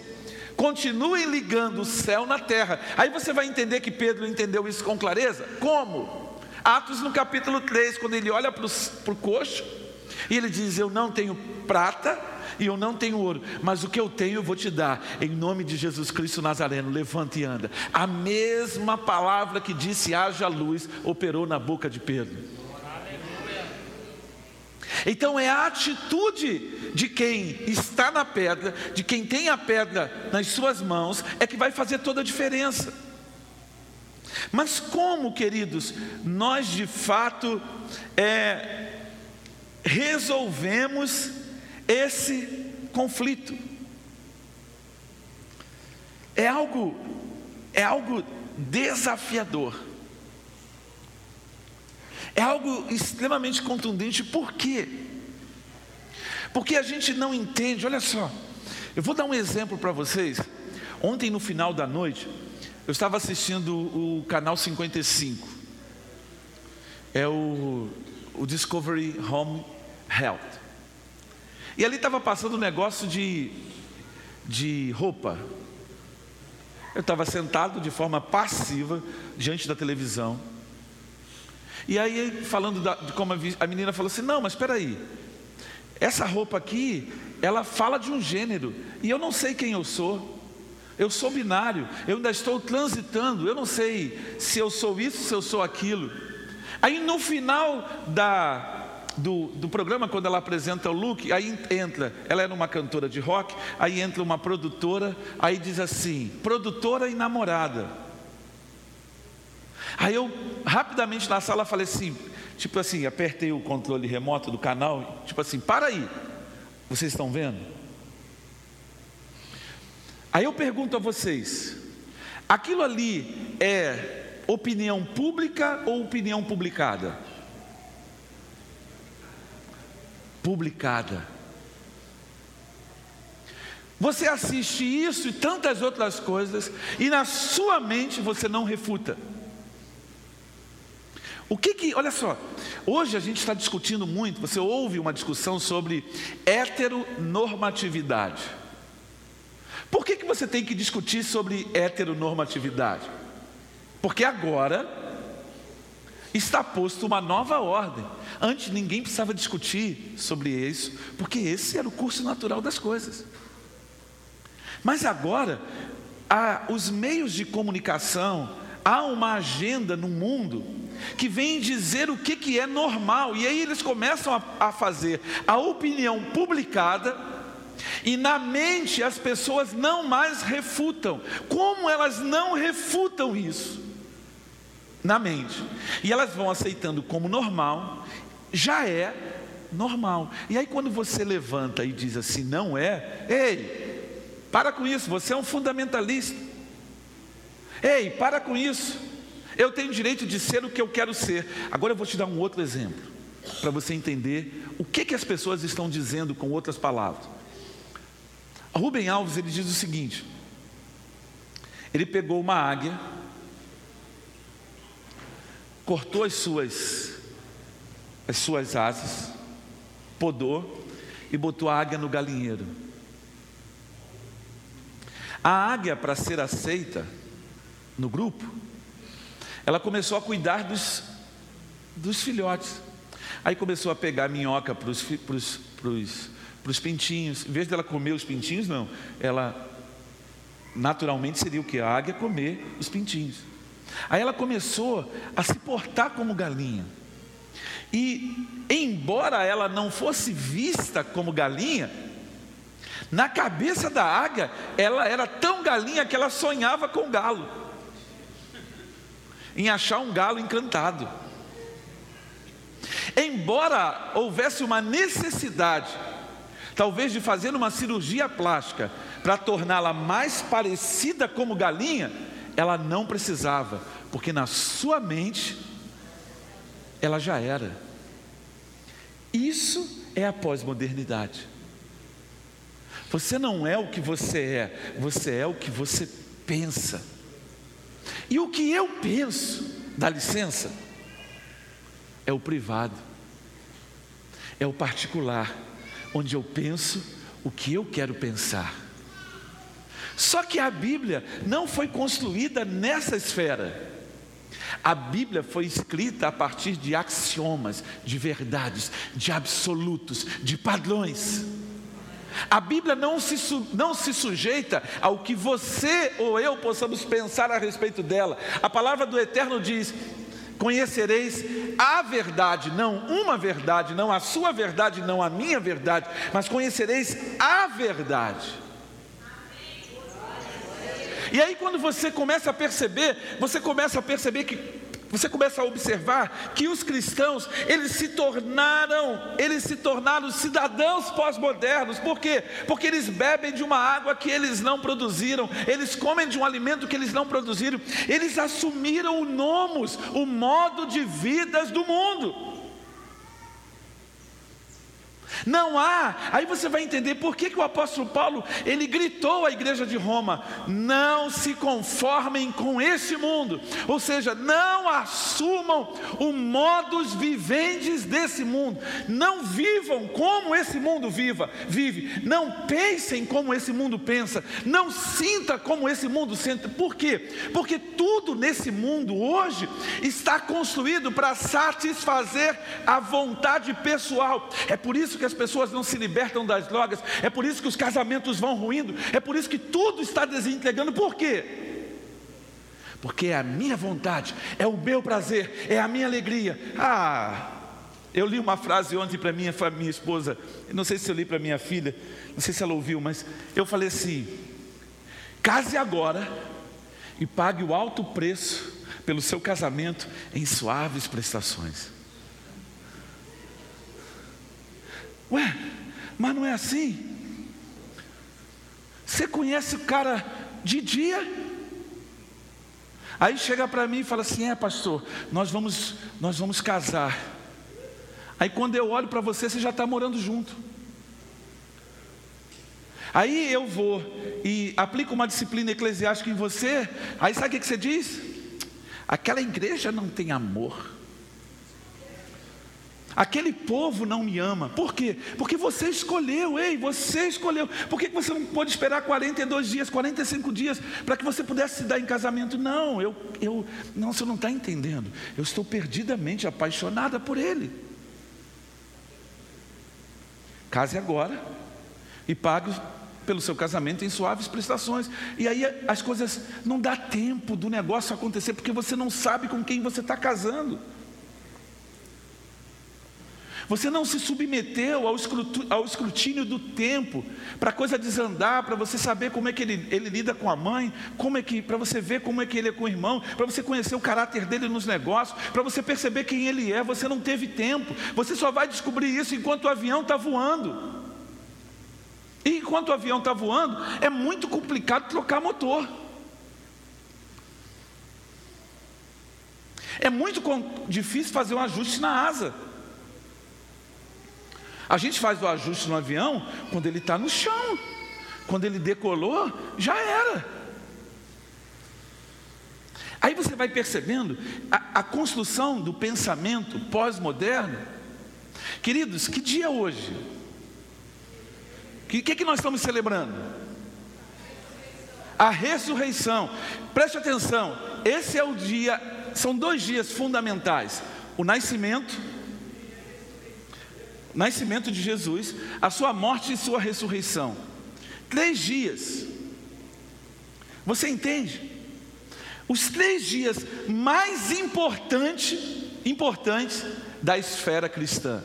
Continuem ligando o céu na terra. Aí você vai entender que Pedro entendeu isso com clareza. Como? Atos no capítulo 3, quando ele olha para o coxo e ele diz: Eu não tenho prata e eu não tenho ouro, mas o que eu tenho eu vou te dar, em nome de Jesus Cristo Nazareno. Levanta e anda. A mesma palavra que disse: haja luz, operou na boca de Pedro. Então é a atitude de quem está na pedra, de quem tem a pedra nas suas mãos, é que vai fazer toda a diferença. Mas como, queridos, nós de fato é, resolvemos esse conflito? É algo, é algo desafiador. É algo extremamente contundente, por quê? Porque a gente não entende, olha só, eu vou dar um exemplo para vocês. Ontem, no final da noite, eu estava assistindo o canal 55, é o, o Discovery Home Health. E ali estava passando um negócio de, de roupa. Eu estava sentado de forma passiva diante da televisão. E aí, falando da, de como a menina falou assim: não, mas espera aí, essa roupa aqui, ela fala de um gênero, e eu não sei quem eu sou. Eu sou binário, eu ainda estou transitando, eu não sei se eu sou isso, se eu sou aquilo. Aí no final da, do, do programa, quando ela apresenta o look, aí entra, ela era uma cantora de rock, aí entra uma produtora, aí diz assim: produtora e namorada. Aí eu rapidamente na sala falei assim, tipo assim, apertei o controle remoto do canal, tipo assim, para aí, vocês estão vendo? Aí eu pergunto a vocês, aquilo ali é opinião pública ou opinião publicada? Publicada. Você assiste isso e tantas outras coisas, e na sua mente você não refuta. O que que, olha só, hoje a gente está discutindo muito, você ouve uma discussão sobre heteronormatividade. Por que, que você tem que discutir sobre heteronormatividade? Porque agora está posto uma nova ordem. Antes ninguém precisava discutir sobre isso, porque esse era o curso natural das coisas. Mas agora, os meios de comunicação, há uma agenda no mundo que vem dizer o que, que é normal, e aí eles começam a, a fazer a opinião publicada, e na mente as pessoas não mais refutam. Como elas não refutam isso? Na mente. E elas vão aceitando como normal, já é normal. E aí quando você levanta e diz assim, não é, ei, para com isso, você é um fundamentalista. Ei, para com isso. Eu tenho direito de ser o que eu quero ser. Agora eu vou te dar um outro exemplo, para você entender o que, que as pessoas estão dizendo com outras palavras. A Rubem Alves ele diz o seguinte: ele pegou uma águia, cortou as suas, as suas asas, podou e botou a águia no galinheiro. A águia, para ser aceita no grupo, ela começou a cuidar dos, dos filhotes. Aí começou a pegar minhoca para os pintinhos. Em vez dela comer os pintinhos, não. Ela naturalmente seria o que? A águia comer os pintinhos. Aí ela começou a se portar como galinha. E, embora ela não fosse vista como galinha, Na cabeça da águia, ela era tão galinha que ela sonhava com galo, em achar um galo encantado. Embora houvesse uma necessidade, talvez de fazer uma cirurgia plástica para torná-la mais parecida como galinha, ela não precisava, porque na sua mente ela já era. Isso é a pós-modernidade. Você não é o que você é, você é o que você pensa. E o que eu penso, dá licença, é o privado, é o particular, onde eu penso o que eu quero pensar. Só que a Bíblia não foi construída nessa esfera. A Bíblia foi escrita a partir de axiomas, de verdades, de absolutos, de padrões. A Bíblia não se, não se sujeita ao que você ou eu possamos pensar a respeito dela. A palavra do Eterno diz: Conhecereis a verdade, não uma verdade, não a sua verdade, não a minha verdade, mas conhecereis a verdade. E aí, quando você começa a perceber, você começa a perceber que você começa a observar que os cristãos, eles se tornaram, eles se tornaram cidadãos pós-modernos. Por quê? Porque eles bebem de uma água que eles não produziram, eles comem de um alimento que eles não produziram, eles assumiram o nomos, o modo de vidas do mundo. Não há, aí você vai entender por que, que o apóstolo Paulo ele gritou à igreja de Roma: não se conformem com esse mundo, ou seja, não assumam o modus viventes desse mundo, não vivam como esse mundo viva, vive, não pensem como esse mundo pensa, não sinta como esse mundo sente. Por quê? Porque tudo nesse mundo hoje está construído para satisfazer a vontade pessoal. É por isso que as pessoas não se libertam das drogas, é por isso que os casamentos vão ruindo, é por isso que tudo está desintegrando. Por quê? Porque é a minha vontade, é o meu prazer, é a minha alegria. Ah, eu li uma frase ontem para minha, minha esposa, não sei se eu li para minha filha, não sei se ela ouviu, mas eu falei assim: case agora e pague o alto preço pelo seu casamento em suaves prestações. Ué, mas não é assim? Você conhece o cara de dia? Aí chega para mim e fala assim: "É, pastor, nós vamos nós vamos casar". Aí quando eu olho para você, você já está morando junto. Aí eu vou e aplico uma disciplina eclesiástica em você. Aí sabe o que você diz? Aquela igreja não tem amor. Aquele povo não me ama. Por quê? Porque você escolheu, ei, você escolheu. Por que você não pôde esperar 42 dias, 45 dias, para que você pudesse se dar em casamento? Não, eu, eu, não, você não está entendendo. Eu estou perdidamente apaixonada por ele. Case agora e pague pelo seu casamento em suaves prestações. E aí as coisas não dá tempo do negócio acontecer, porque você não sabe com quem você está casando. Você não se submeteu ao escrutínio do tempo, para a coisa desandar, para você saber como é que ele, ele lida com a mãe, como é que, para você ver como é que ele é com o irmão, para você conhecer o caráter dele nos negócios, para você perceber quem ele é. Você não teve tempo. Você só vai descobrir isso enquanto o avião está voando. E enquanto o avião está voando, é muito complicado trocar motor. É muito difícil fazer um ajuste na asa. A gente faz o ajuste no avião quando ele está no chão. Quando ele decolou, já era. Aí você vai percebendo a, a construção do pensamento pós-moderno. Queridos, que dia é hoje? O que, que, que nós estamos celebrando? A ressurreição. Preste atenção, esse é o dia, são dois dias fundamentais: o nascimento nascimento de Jesus, a sua morte e sua ressurreição. Três dias. Você entende? Os três dias mais importantes, importantes da esfera cristã.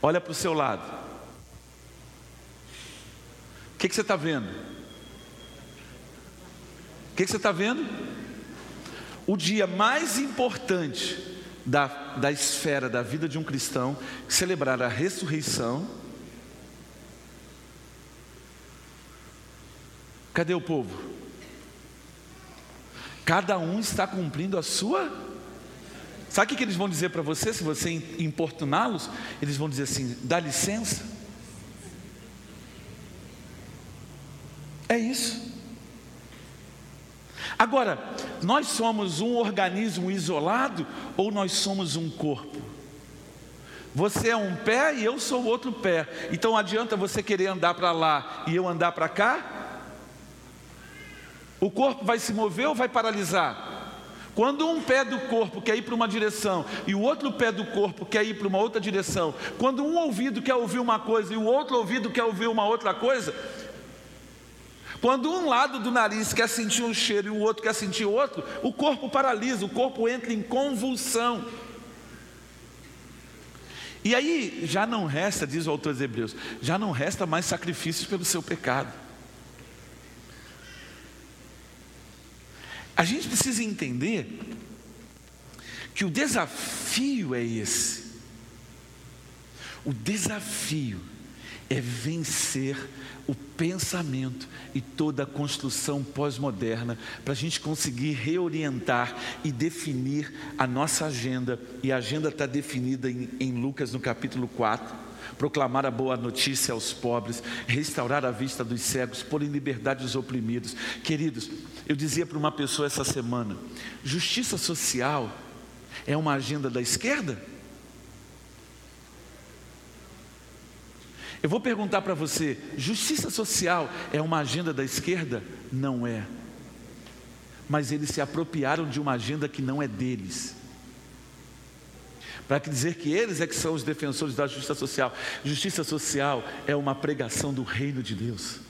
Olha para o seu lado. que, que você está vendo? O que, que você está vendo? O dia mais importante da, da esfera da vida de um cristão, celebrar a ressurreição. Cadê o povo? Cada um está cumprindo a sua. Sabe o que eles vão dizer para você se você importuná-los? Eles vão dizer assim: dá licença. É isso. Agora, nós somos um organismo isolado ou nós somos um corpo? Você é um pé e eu sou outro pé. Então adianta você querer andar para lá e eu andar para cá? O corpo vai se mover ou vai paralisar? Quando um pé do corpo quer ir para uma direção e o outro pé do corpo quer ir para uma outra direção, quando um ouvido quer ouvir uma coisa e o outro ouvido quer ouvir uma outra coisa, quando um lado do nariz quer sentir um cheiro e o outro quer sentir outro, o corpo paralisa, o corpo entra em convulsão. E aí já não resta, diz o autor dos Hebreus, já não resta mais sacrifícios pelo seu pecado. A gente precisa entender que o desafio é esse. O desafio é vencer o pensamento e toda a construção pós-moderna para a gente conseguir reorientar e definir a nossa agenda. E a agenda está definida em, em Lucas no capítulo 4 proclamar a boa notícia aos pobres, restaurar a vista dos cegos, pôr em liberdade os oprimidos. Queridos, eu dizia para uma pessoa essa semana: justiça social é uma agenda da esquerda? Eu vou perguntar para você: justiça social é uma agenda da esquerda? Não é. Mas eles se apropriaram de uma agenda que não é deles. Para dizer que eles é que são os defensores da justiça social. Justiça social é uma pregação do reino de Deus.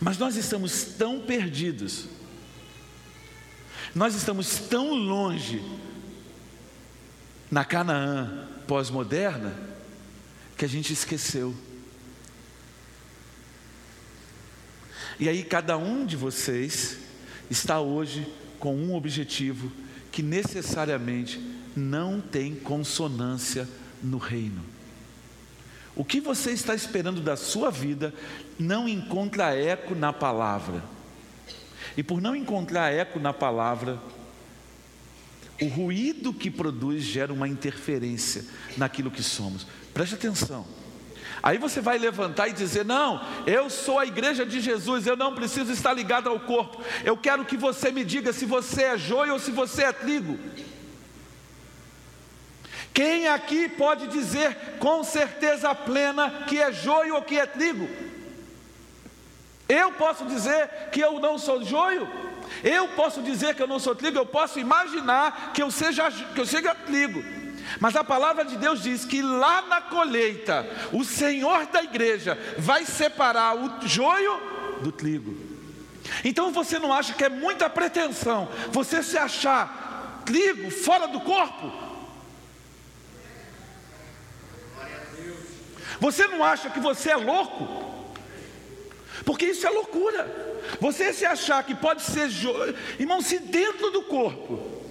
Mas nós estamos tão perdidos, nós estamos tão longe na Canaã pós-moderna que a gente esqueceu. E aí, cada um de vocês está hoje com um objetivo que necessariamente não tem consonância no reino. O que você está esperando da sua vida não encontra eco na palavra. E por não encontrar eco na palavra, o ruído que produz gera uma interferência naquilo que somos. Preste atenção. Aí você vai levantar e dizer: Não, eu sou a igreja de Jesus, eu não preciso estar ligado ao corpo. Eu quero que você me diga se você é joio ou se você é trigo. Quem aqui pode dizer com certeza plena que é joio ou que é trigo? Eu posso dizer que eu não sou joio? Eu posso dizer que eu não sou trigo, eu posso imaginar que eu seja, que eu seja trigo. Mas a palavra de Deus diz que lá na colheita, o Senhor da igreja vai separar o joio do trigo. Então você não acha que é muita pretensão você se achar trigo fora do corpo? Você não acha que você é louco? Porque isso é loucura. Você se achar que pode ser joio, irmão, se dentro do corpo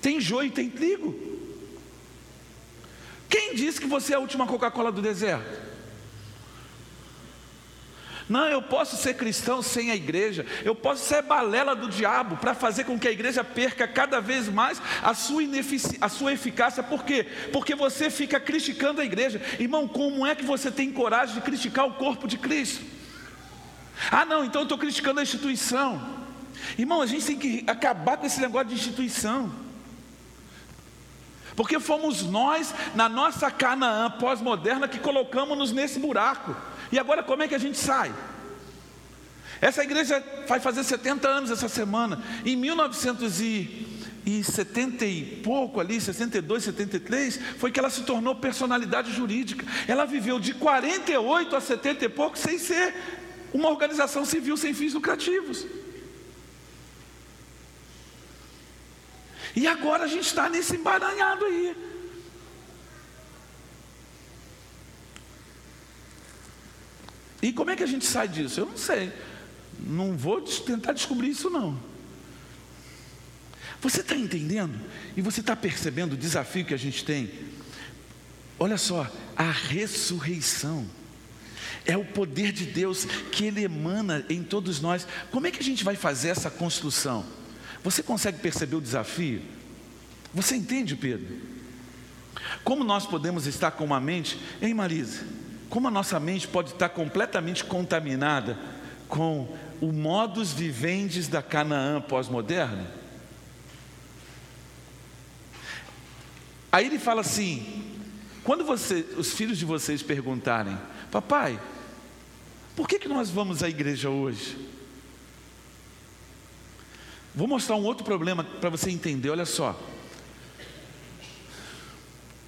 tem joio e tem trigo. Quem disse que você é a última Coca-Cola do deserto? Não, eu posso ser cristão sem a igreja, eu posso ser balela do diabo para fazer com que a igreja perca cada vez mais a sua, a sua eficácia, por quê? Porque você fica criticando a igreja, irmão. Como é que você tem coragem de criticar o corpo de Cristo? Ah, não, então eu estou criticando a instituição. Irmão, a gente tem que acabar com esse negócio de instituição. Porque fomos nós, na nossa Canaã pós-moderna, que colocamos-nos nesse buraco. E agora como é que a gente sai? Essa igreja vai fazer 70 anos essa semana. Em 1970 e pouco ali, 62, 73, foi que ela se tornou personalidade jurídica. Ela viveu de 48 a 70 e pouco sem ser uma organização civil sem fins lucrativos. E agora a gente está nesse embaranhado aí. E como é que a gente sai disso? Eu não sei. Não vou tentar descobrir isso, não. Você está entendendo? E você está percebendo o desafio que a gente tem? Olha só, a ressurreição é o poder de Deus que Ele emana em todos nós. Como é que a gente vai fazer essa construção? Você consegue perceber o desafio? Você entende, Pedro? Como nós podemos estar com uma mente, hein, Marisa? Como a nossa mente pode estar completamente contaminada com o modus vivendi da Canaã pós-moderna? Aí ele fala assim: quando você, os filhos de vocês perguntarem, papai, por que, que nós vamos à igreja hoje? Vou mostrar um outro problema para você entender, olha só.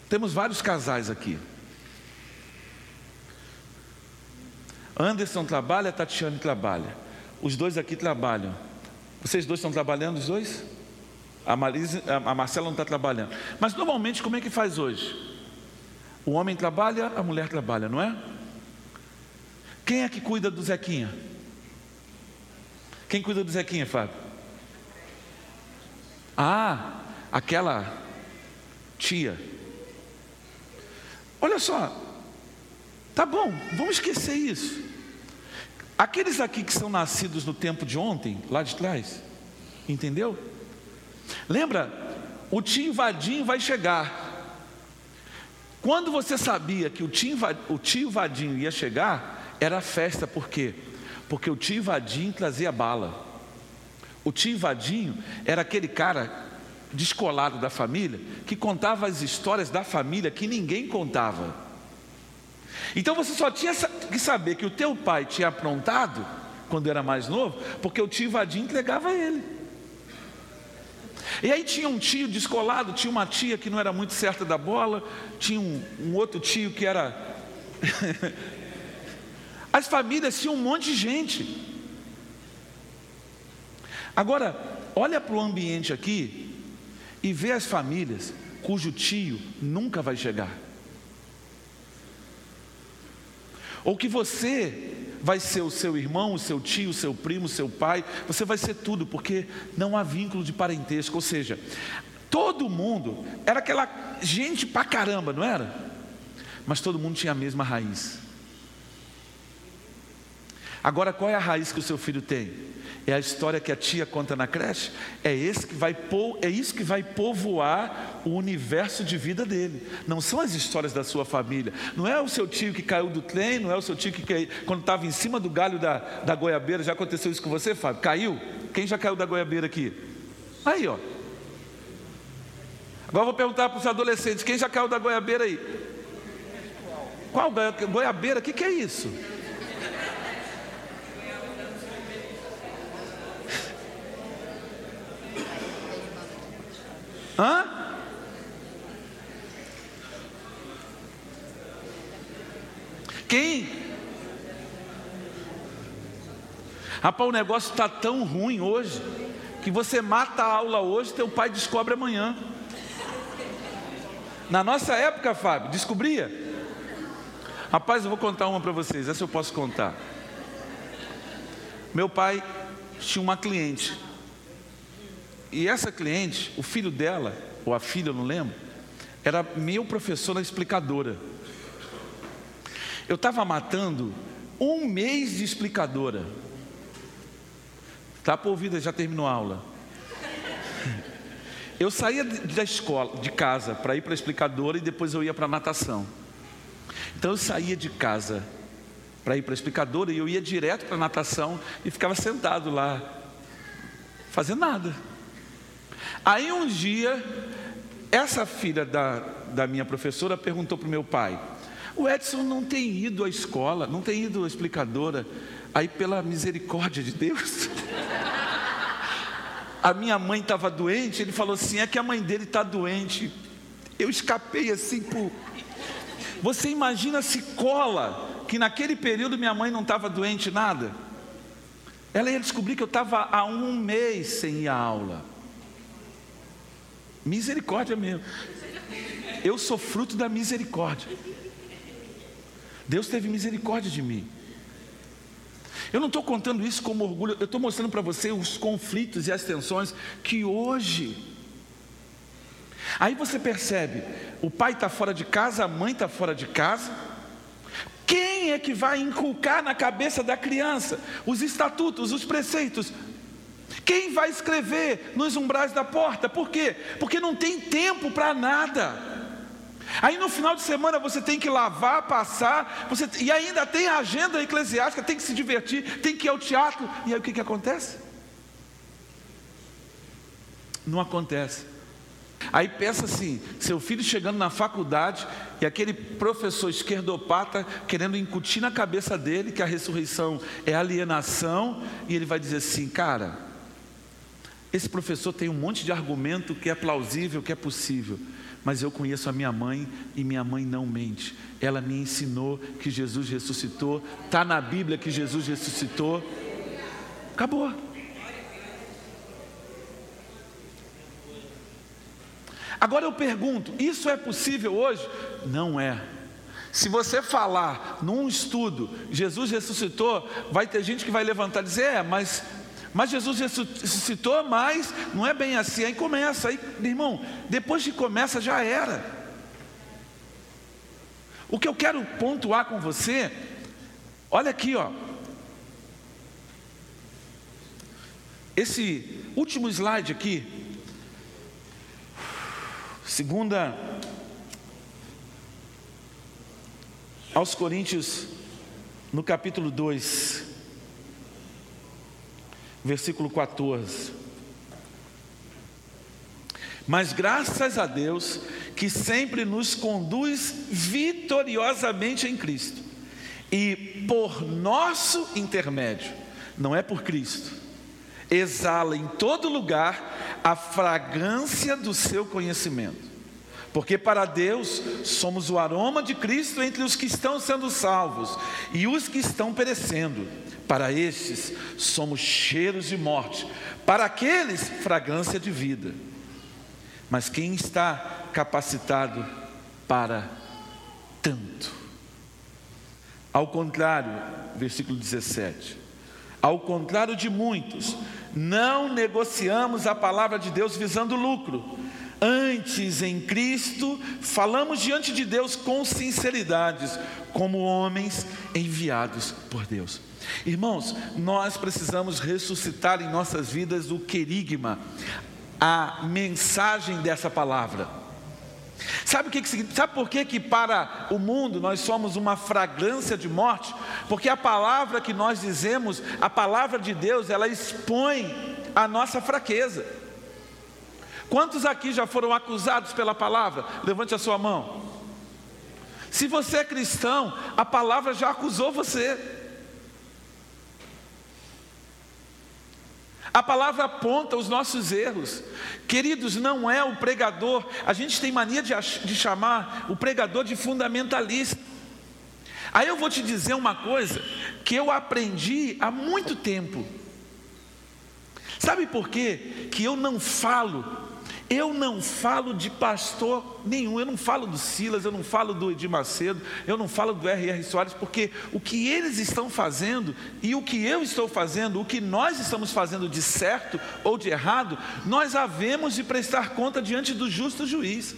Temos vários casais aqui. Anderson trabalha, Tatiane trabalha. Os dois aqui trabalham. Vocês dois estão trabalhando, os dois? A, Marisa, a Marcela não está trabalhando. Mas normalmente, como é que faz hoje? O homem trabalha, a mulher trabalha, não é? Quem é que cuida do Zequinha? Quem cuida do Zequinha, Fábio? Ah, aquela tia. Olha só, tá bom, vamos esquecer isso. Aqueles aqui que são nascidos no tempo de ontem, lá de trás, entendeu? Lembra? O tio Vadinho vai chegar. Quando você sabia que o tio, o tio Vadinho ia chegar, era festa, por quê? Porque o tio Vadinho trazia bala. O tio Vadinho era aquele cara descolado da família que contava as histórias da família que ninguém contava. Então você só tinha que saber que o teu pai tinha aprontado quando era mais novo, porque o tio Vadinho entregava ele. E aí tinha um tio descolado, tinha uma tia que não era muito certa da bola, tinha um, um outro tio que era. *laughs* As famílias tinham um monte de gente. Agora, olha para o ambiente aqui e vê as famílias cujo tio nunca vai chegar. Ou que você vai ser o seu irmão, o seu tio, o seu primo, o seu pai, você vai ser tudo, porque não há vínculo de parentesco. Ou seja, todo mundo era aquela gente pra caramba, não era? Mas todo mundo tinha a mesma raiz. Agora, qual é a raiz que o seu filho tem? É a história que a tia conta na creche? É, esse que vai é isso que vai povoar o universo de vida dele. Não são as histórias da sua família. Não é o seu tio que caiu do trem, não é o seu tio que caiu, quando estava em cima do galho da, da goiabeira. Já aconteceu isso com você, Fábio? Caiu? Quem já caiu da goiabeira aqui? Aí, ó. Agora vou perguntar para os adolescentes: quem já caiu da goiabeira aí? Qual goiabeira? O que, que é isso? Hã? Quem? Rapaz, o negócio está tão ruim hoje que você mata a aula hoje, teu pai descobre amanhã. Na nossa época, Fábio, descobria? Rapaz, eu vou contar uma para vocês, essa eu posso contar. Meu pai tinha uma cliente e essa cliente, o filho dela, ou a filha, eu não lembro, era meu professor na explicadora. Eu estava matando um mês de explicadora. Tá por ouvida, já terminou a aula. Eu saía da escola, de casa, para ir para a explicadora e depois eu ia para a natação. Então eu saía de casa para ir para a explicadora e eu ia direto para a natação e ficava sentado lá, fazendo nada. Aí um dia, essa filha da, da minha professora perguntou para o meu pai: o Edson não tem ido à escola, não tem ido à explicadora. Aí, pela misericórdia de Deus, *laughs* a minha mãe estava doente. Ele falou assim: é que a mãe dele está doente. Eu escapei assim por. Você imagina se cola que naquele período minha mãe não estava doente nada? Ela ia descobrir que eu estava há um mês sem ir à aula. Misericórdia mesmo. Eu sou fruto da misericórdia. Deus teve misericórdia de mim. Eu não estou contando isso como orgulho, eu estou mostrando para você os conflitos e as tensões que hoje. Aí você percebe, o pai está fora de casa, a mãe está fora de casa. Quem é que vai inculcar na cabeça da criança os estatutos, os preceitos? Quem vai escrever nos umbrais da porta? Por quê? Porque não tem tempo para nada. Aí no final de semana você tem que lavar, passar, você, e ainda tem a agenda eclesiástica, tem que se divertir, tem que ir ao teatro. E aí o que, que acontece? Não acontece. Aí pensa assim: seu filho chegando na faculdade e aquele professor esquerdopata querendo incutir na cabeça dele que a ressurreição é alienação, e ele vai dizer assim, cara, esse professor tem um monte de argumento que é plausível, que é possível, mas eu conheço a minha mãe e minha mãe não mente. Ela me ensinou que Jesus ressuscitou, está na Bíblia que Jesus ressuscitou. Acabou. Agora eu pergunto: isso é possível hoje? Não é. Se você falar num estudo, Jesus ressuscitou, vai ter gente que vai levantar e dizer: é, mas mas Jesus ressuscitou, mas não é bem assim. Aí começa, aí, irmão, depois que começa já era. O que eu quero pontuar com você, olha aqui, ó. Esse último slide aqui, segunda aos Coríntios, no capítulo 2 versículo 14. Mas graças a Deus que sempre nos conduz vitoriosamente em Cristo, e por nosso intermédio, não é por Cristo, exala em todo lugar a fragrância do seu conhecimento. Porque para Deus somos o aroma de Cristo entre os que estão sendo salvos e os que estão perecendo. Para estes somos cheiros de morte, para aqueles fragrância de vida. Mas quem está capacitado para tanto? Ao contrário, versículo 17. Ao contrário de muitos, não negociamos a palavra de Deus visando lucro Antes, em Cristo, falamos diante de Deus com sinceridade, como homens enviados por Deus. Irmãos, nós precisamos ressuscitar em nossas vidas o querigma, a mensagem dessa palavra. Sabe o que, que sabe por que, que para o mundo nós somos uma fragrância de morte? Porque a palavra que nós dizemos, a palavra de Deus, ela expõe a nossa fraqueza. Quantos aqui já foram acusados pela palavra? Levante a sua mão. Se você é cristão, a palavra já acusou você. A palavra aponta os nossos erros. Queridos, não é o pregador, a gente tem mania de, de chamar o pregador de fundamentalista. Aí eu vou te dizer uma coisa que eu aprendi há muito tempo. Sabe por quê? Que eu não falo eu não falo de pastor nenhum, eu não falo do Silas, eu não falo do Edir Macedo, eu não falo do R.R. Soares, porque o que eles estão fazendo e o que eu estou fazendo, o que nós estamos fazendo de certo ou de errado, nós havemos de prestar conta diante do justo juiz.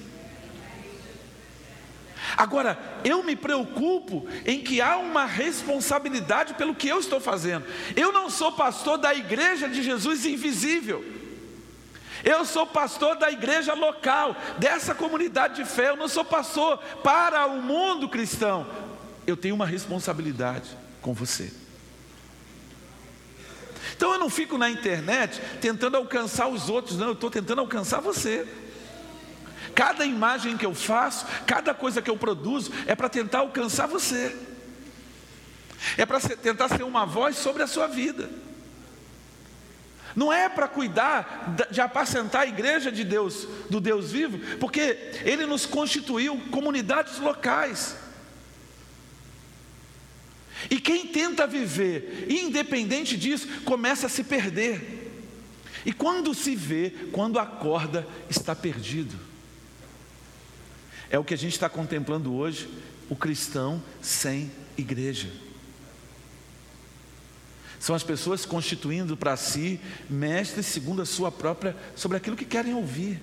Agora, eu me preocupo em que há uma responsabilidade pelo que eu estou fazendo. Eu não sou pastor da igreja de Jesus invisível. Eu sou pastor da igreja local, dessa comunidade de fé. Eu não sou pastor para o mundo cristão. Eu tenho uma responsabilidade com você. Então eu não fico na internet tentando alcançar os outros, não, eu estou tentando alcançar você. Cada imagem que eu faço, cada coisa que eu produzo, é para tentar alcançar você, é para tentar ser uma voz sobre a sua vida. Não é para cuidar de apacentar a igreja de Deus, do Deus vivo, porque Ele nos constituiu comunidades locais. E quem tenta viver independente disso, começa a se perder. E quando se vê, quando acorda, está perdido. É o que a gente está contemplando hoje, o cristão sem igreja. São as pessoas constituindo para si mestres segundo a sua própria, sobre aquilo que querem ouvir.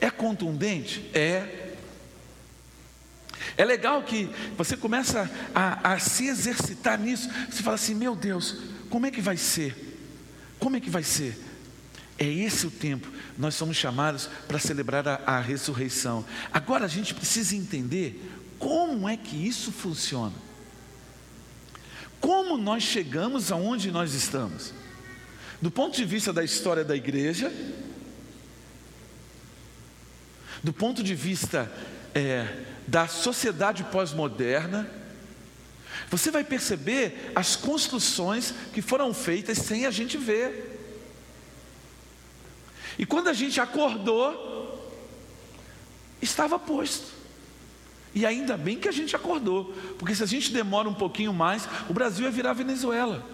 É contundente? É. É legal que você começa a, a se exercitar nisso. Você fala assim: meu Deus, como é que vai ser? Como é que vai ser? É esse o tempo. Nós somos chamados para celebrar a, a ressurreição. Agora a gente precisa entender como é que isso funciona. Como nós chegamos aonde nós estamos? Do ponto de vista da história da igreja, do ponto de vista é, da sociedade pós-moderna, você vai perceber as construções que foram feitas sem a gente ver. E quando a gente acordou, estava posto. E ainda bem que a gente acordou, porque se a gente demora um pouquinho mais, o Brasil ia virar Venezuela.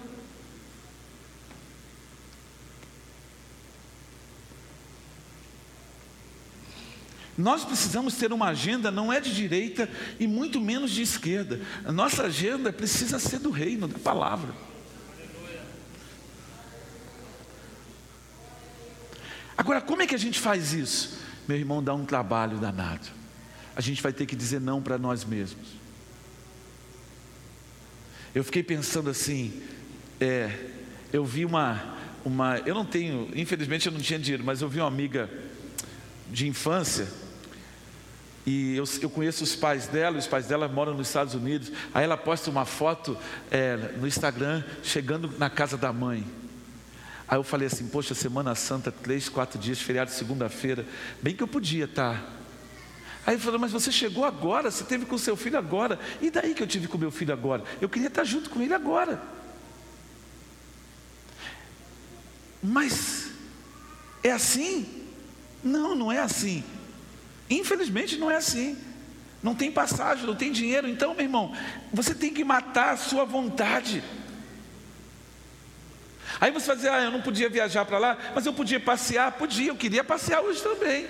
Nós precisamos ter uma agenda, não é de direita e muito menos de esquerda. A nossa agenda precisa ser do reino, da palavra. Agora, como é que a gente faz isso? Meu irmão, dá um trabalho danado. A gente vai ter que dizer não para nós mesmos. Eu fiquei pensando assim, é, eu vi uma, uma, eu não tenho, infelizmente eu não tinha dinheiro, mas eu vi uma amiga de infância e eu, eu, conheço os pais dela, os pais dela moram nos Estados Unidos. Aí ela posta uma foto é, no Instagram, chegando na casa da mãe. Aí eu falei assim: Poxa, Semana Santa, três, quatro dias, feriado segunda-feira, bem que eu podia estar. Aí ele falou: Mas você chegou agora, você teve com seu filho agora. E daí que eu tive com meu filho agora? Eu queria estar junto com ele agora. Mas é assim? Não, não é assim. Infelizmente não é assim. Não tem passagem, não tem dinheiro. Então, meu irmão, você tem que matar a sua vontade. Aí você vai dizer, ah, eu não podia viajar para lá, mas eu podia passear. Podia, eu queria passear hoje também.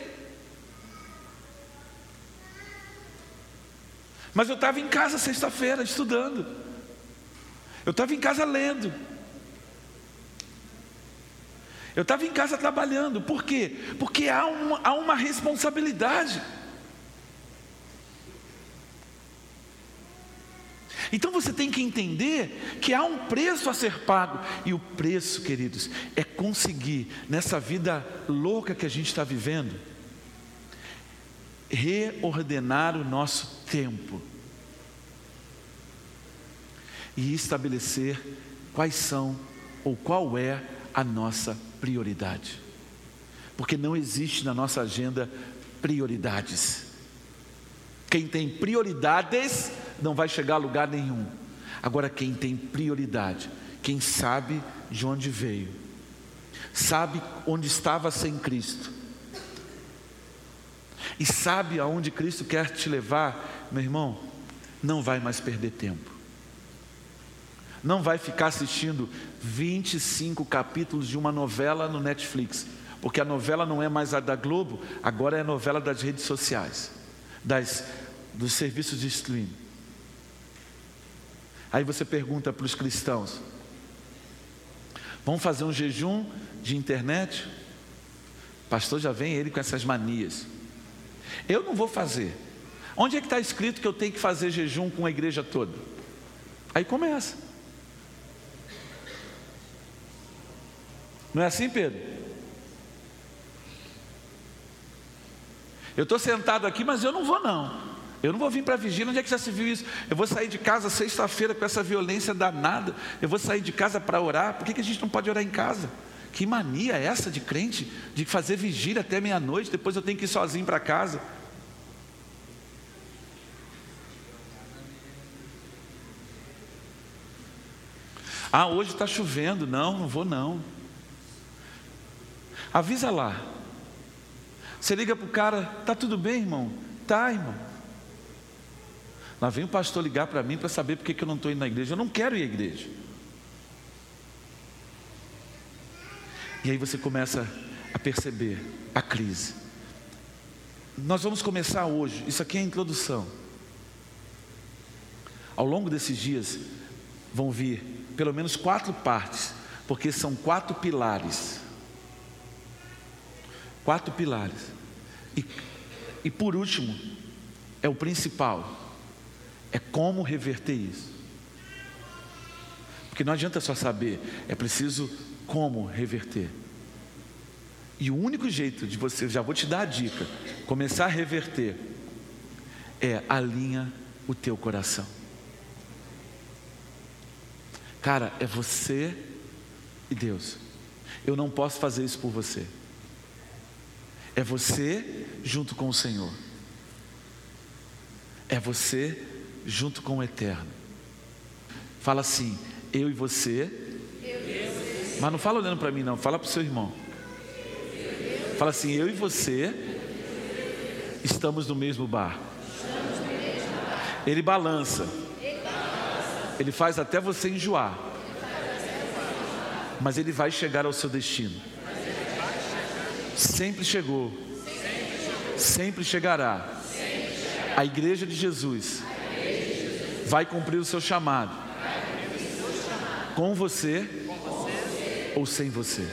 Mas eu estava em casa sexta-feira estudando. Eu estava em casa lendo. Eu estava em casa trabalhando, por quê? Porque há uma, há uma responsabilidade. Então você tem que entender que há um preço a ser pago, e o preço, queridos, é conseguir, nessa vida louca que a gente está vivendo, reordenar o nosso tempo e estabelecer quais são ou qual é a nossa prioridade. Porque não existe na nossa agenda prioridades. Quem tem prioridades não vai chegar a lugar nenhum. Agora, quem tem prioridade, quem sabe de onde veio, sabe onde estava sem Cristo, e sabe aonde Cristo quer te levar, meu irmão, não vai mais perder tempo. Não vai ficar assistindo 25 capítulos de uma novela no Netflix, porque a novela não é mais a da Globo, agora é a novela das redes sociais, das, dos serviços de streaming. Aí você pergunta para os cristãos: vamos fazer um jejum de internet? pastor já vem ele com essas manias. Eu não vou fazer. Onde é que está escrito que eu tenho que fazer jejum com a igreja toda? Aí começa. Não é assim, Pedro? Eu estou sentado aqui, mas eu não vou não. Eu não vou vir para a vigília, onde é que já se viu isso? Eu vou sair de casa sexta-feira com essa violência danada. Eu vou sair de casa para orar. Por que, que a gente não pode orar em casa? Que mania é essa de crente, de fazer vigília até meia-noite, depois eu tenho que ir sozinho para casa? Ah, hoje está chovendo. Não, não vou não. Avisa lá. Você liga para o cara, tá tudo bem, irmão? Tá, irmão. Lá vem o pastor ligar para mim para saber por que eu não estou indo na igreja. Eu não quero ir à igreja. E aí você começa a perceber a crise. Nós vamos começar hoje, isso aqui é a introdução. Ao longo desses dias vão vir pelo menos quatro partes, porque são quatro pilares. Quatro pilares. E, e por último, é o principal, é como reverter isso. Porque não adianta só saber, é preciso como reverter. E o único jeito de você, já vou te dar a dica, começar a reverter, é alinha o teu coração. Cara, é você e Deus. Eu não posso fazer isso por você. É você junto com o Senhor. É você junto com o Eterno. Fala assim, eu e você. Mas não fala olhando para mim, não. Fala para o seu irmão. Fala assim, eu e você estamos no mesmo bar. Ele balança. Ele faz até você enjoar. Mas ele vai chegar ao seu destino. Sempre chegou. Sempre chegará. A igreja de Jesus vai cumprir o seu chamado. Com você ou sem você.